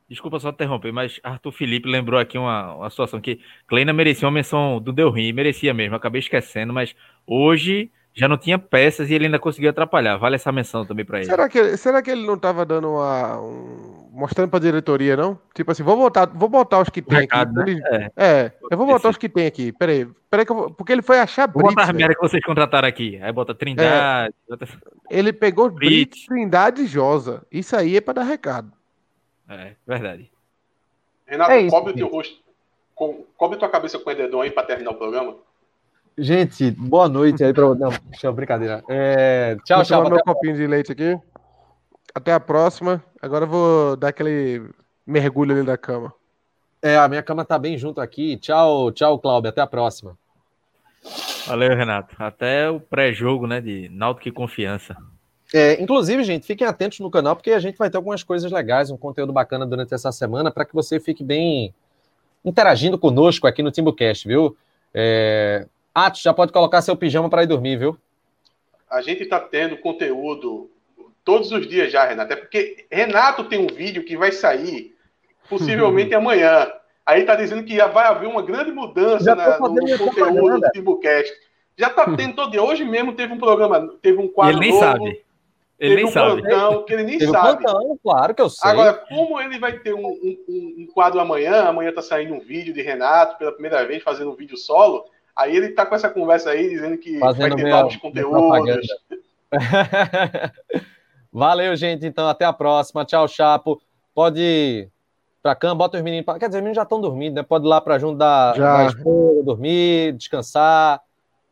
C: Desculpa só interromper, mas Arthur Felipe lembrou aqui uma, uma situação que Kleina merecia uma menção do Deu Rim, merecia mesmo, acabei esquecendo, mas hoje já não tinha peças e ele ainda conseguiu atrapalhar. Vale essa menção também para ele.
A: Será que, será que ele não estava dando uma. Um, mostrando para a diretoria, não? Tipo assim, vou botar, vou botar os que tem Recado, aqui. Né? É. é. eu vou botar os que tem aqui. Peraí, peraí que eu vou, porque ele foi achar
C: Brits. Vou botar as que vocês contrataram aqui. Aí bota Trindade. É. Bota...
A: Ele pegou Brits, Trindade e Josa. Isso aí é para dar recado.
C: É, verdade.
B: Renato, é isso, cobre o teu rosto. Cobre tua cabeça com o dedão aí para terminar o programa.
D: Gente, boa noite aí para. Não, deixa brincadeira. É... Tchau, tchau.
A: Vou meu copinho de leite aqui. Até a próxima. Agora eu vou dar aquele mergulho ali da cama.
D: É, a minha cama tá bem junto aqui. Tchau, tchau, Cláudio. Até a próxima.
C: Valeu, Renato. Até o pré-jogo, né, de Náutico e Confiança.
D: É, inclusive, gente, fiquem atentos no canal, porque a gente vai ter algumas coisas legais, um conteúdo bacana durante essa semana, para que você fique bem interagindo conosco aqui no TimbuCast, viu? É... Atos, já pode colocar seu pijama para ir dormir, viu?
B: A gente está tendo conteúdo todos os dias já, Renato. É porque Renato tem um vídeo que vai sair possivelmente amanhã. Aí está dizendo que vai haver uma grande mudança na, no conteúdo do TimbuCast. Já está tendo todo dia. Hoje mesmo teve um programa, teve um quadro.
C: Ele nem novo, sabe.
B: Ele nem um sabe. Plantão, que ele nem teve sabe.
D: Plantão, claro que eu sei.
B: Agora, como ele vai ter um, um, um quadro amanhã, amanhã está saindo um vídeo de Renato pela primeira vez, fazendo um vídeo solo. Aí ele está com essa conversa aí, dizendo que
D: Fazendo vai ter novos conteúdos. Valeu, gente. Então, até a próxima. Tchau, Chapo. Pode ir pra cama, bota os meninos. Pra... Quer dizer, os meninos já estão dormindo, né? Pode ir lá pra junto da, da esposa, dormir, descansar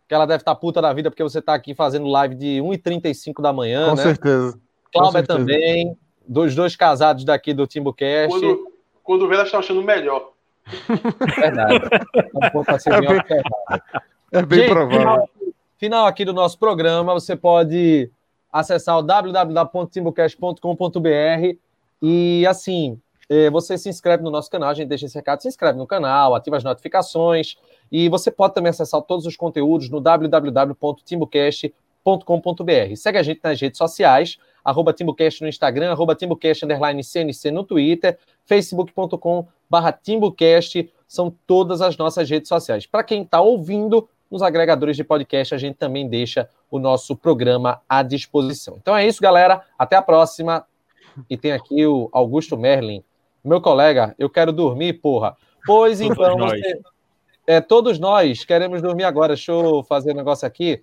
D: que ela deve estar tá puta da vida porque você está aqui fazendo live de 1h35 da manhã,
A: Com
D: né?
A: certeza.
D: Cláudia também, dos dois casados daqui do Timbucast.
B: Quando, quando vê, ela está achando melhor.
D: Verdade.
A: é bem, é bem Gente, provável.
D: Final, final aqui do nosso programa, você pode acessar o www.timbucast.com.br e assim, eh, você se inscreve no nosso canal, a gente deixa esse recado, se inscreve no canal, ativa as notificações e você pode também acessar todos os conteúdos no www.timbocast.com.br. Segue a gente nas redes sociais, arroba Timbocast no Instagram, arroba Timbocast underline CNC no Twitter, facebook.com barra Timbocast, são todas as nossas redes sociais. Para quem está ouvindo, nos agregadores de podcast, a gente também deixa o nosso programa à disposição. Então é isso, galera. Até a próxima. E tem aqui o Augusto Merlin, meu colega. Eu quero dormir, porra. Pois então, você, é, todos nós queremos dormir agora. Deixa eu fazer um negócio aqui.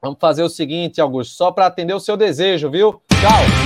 D: Vamos fazer o seguinte, Augusto, só para atender o seu desejo, viu? Tchau!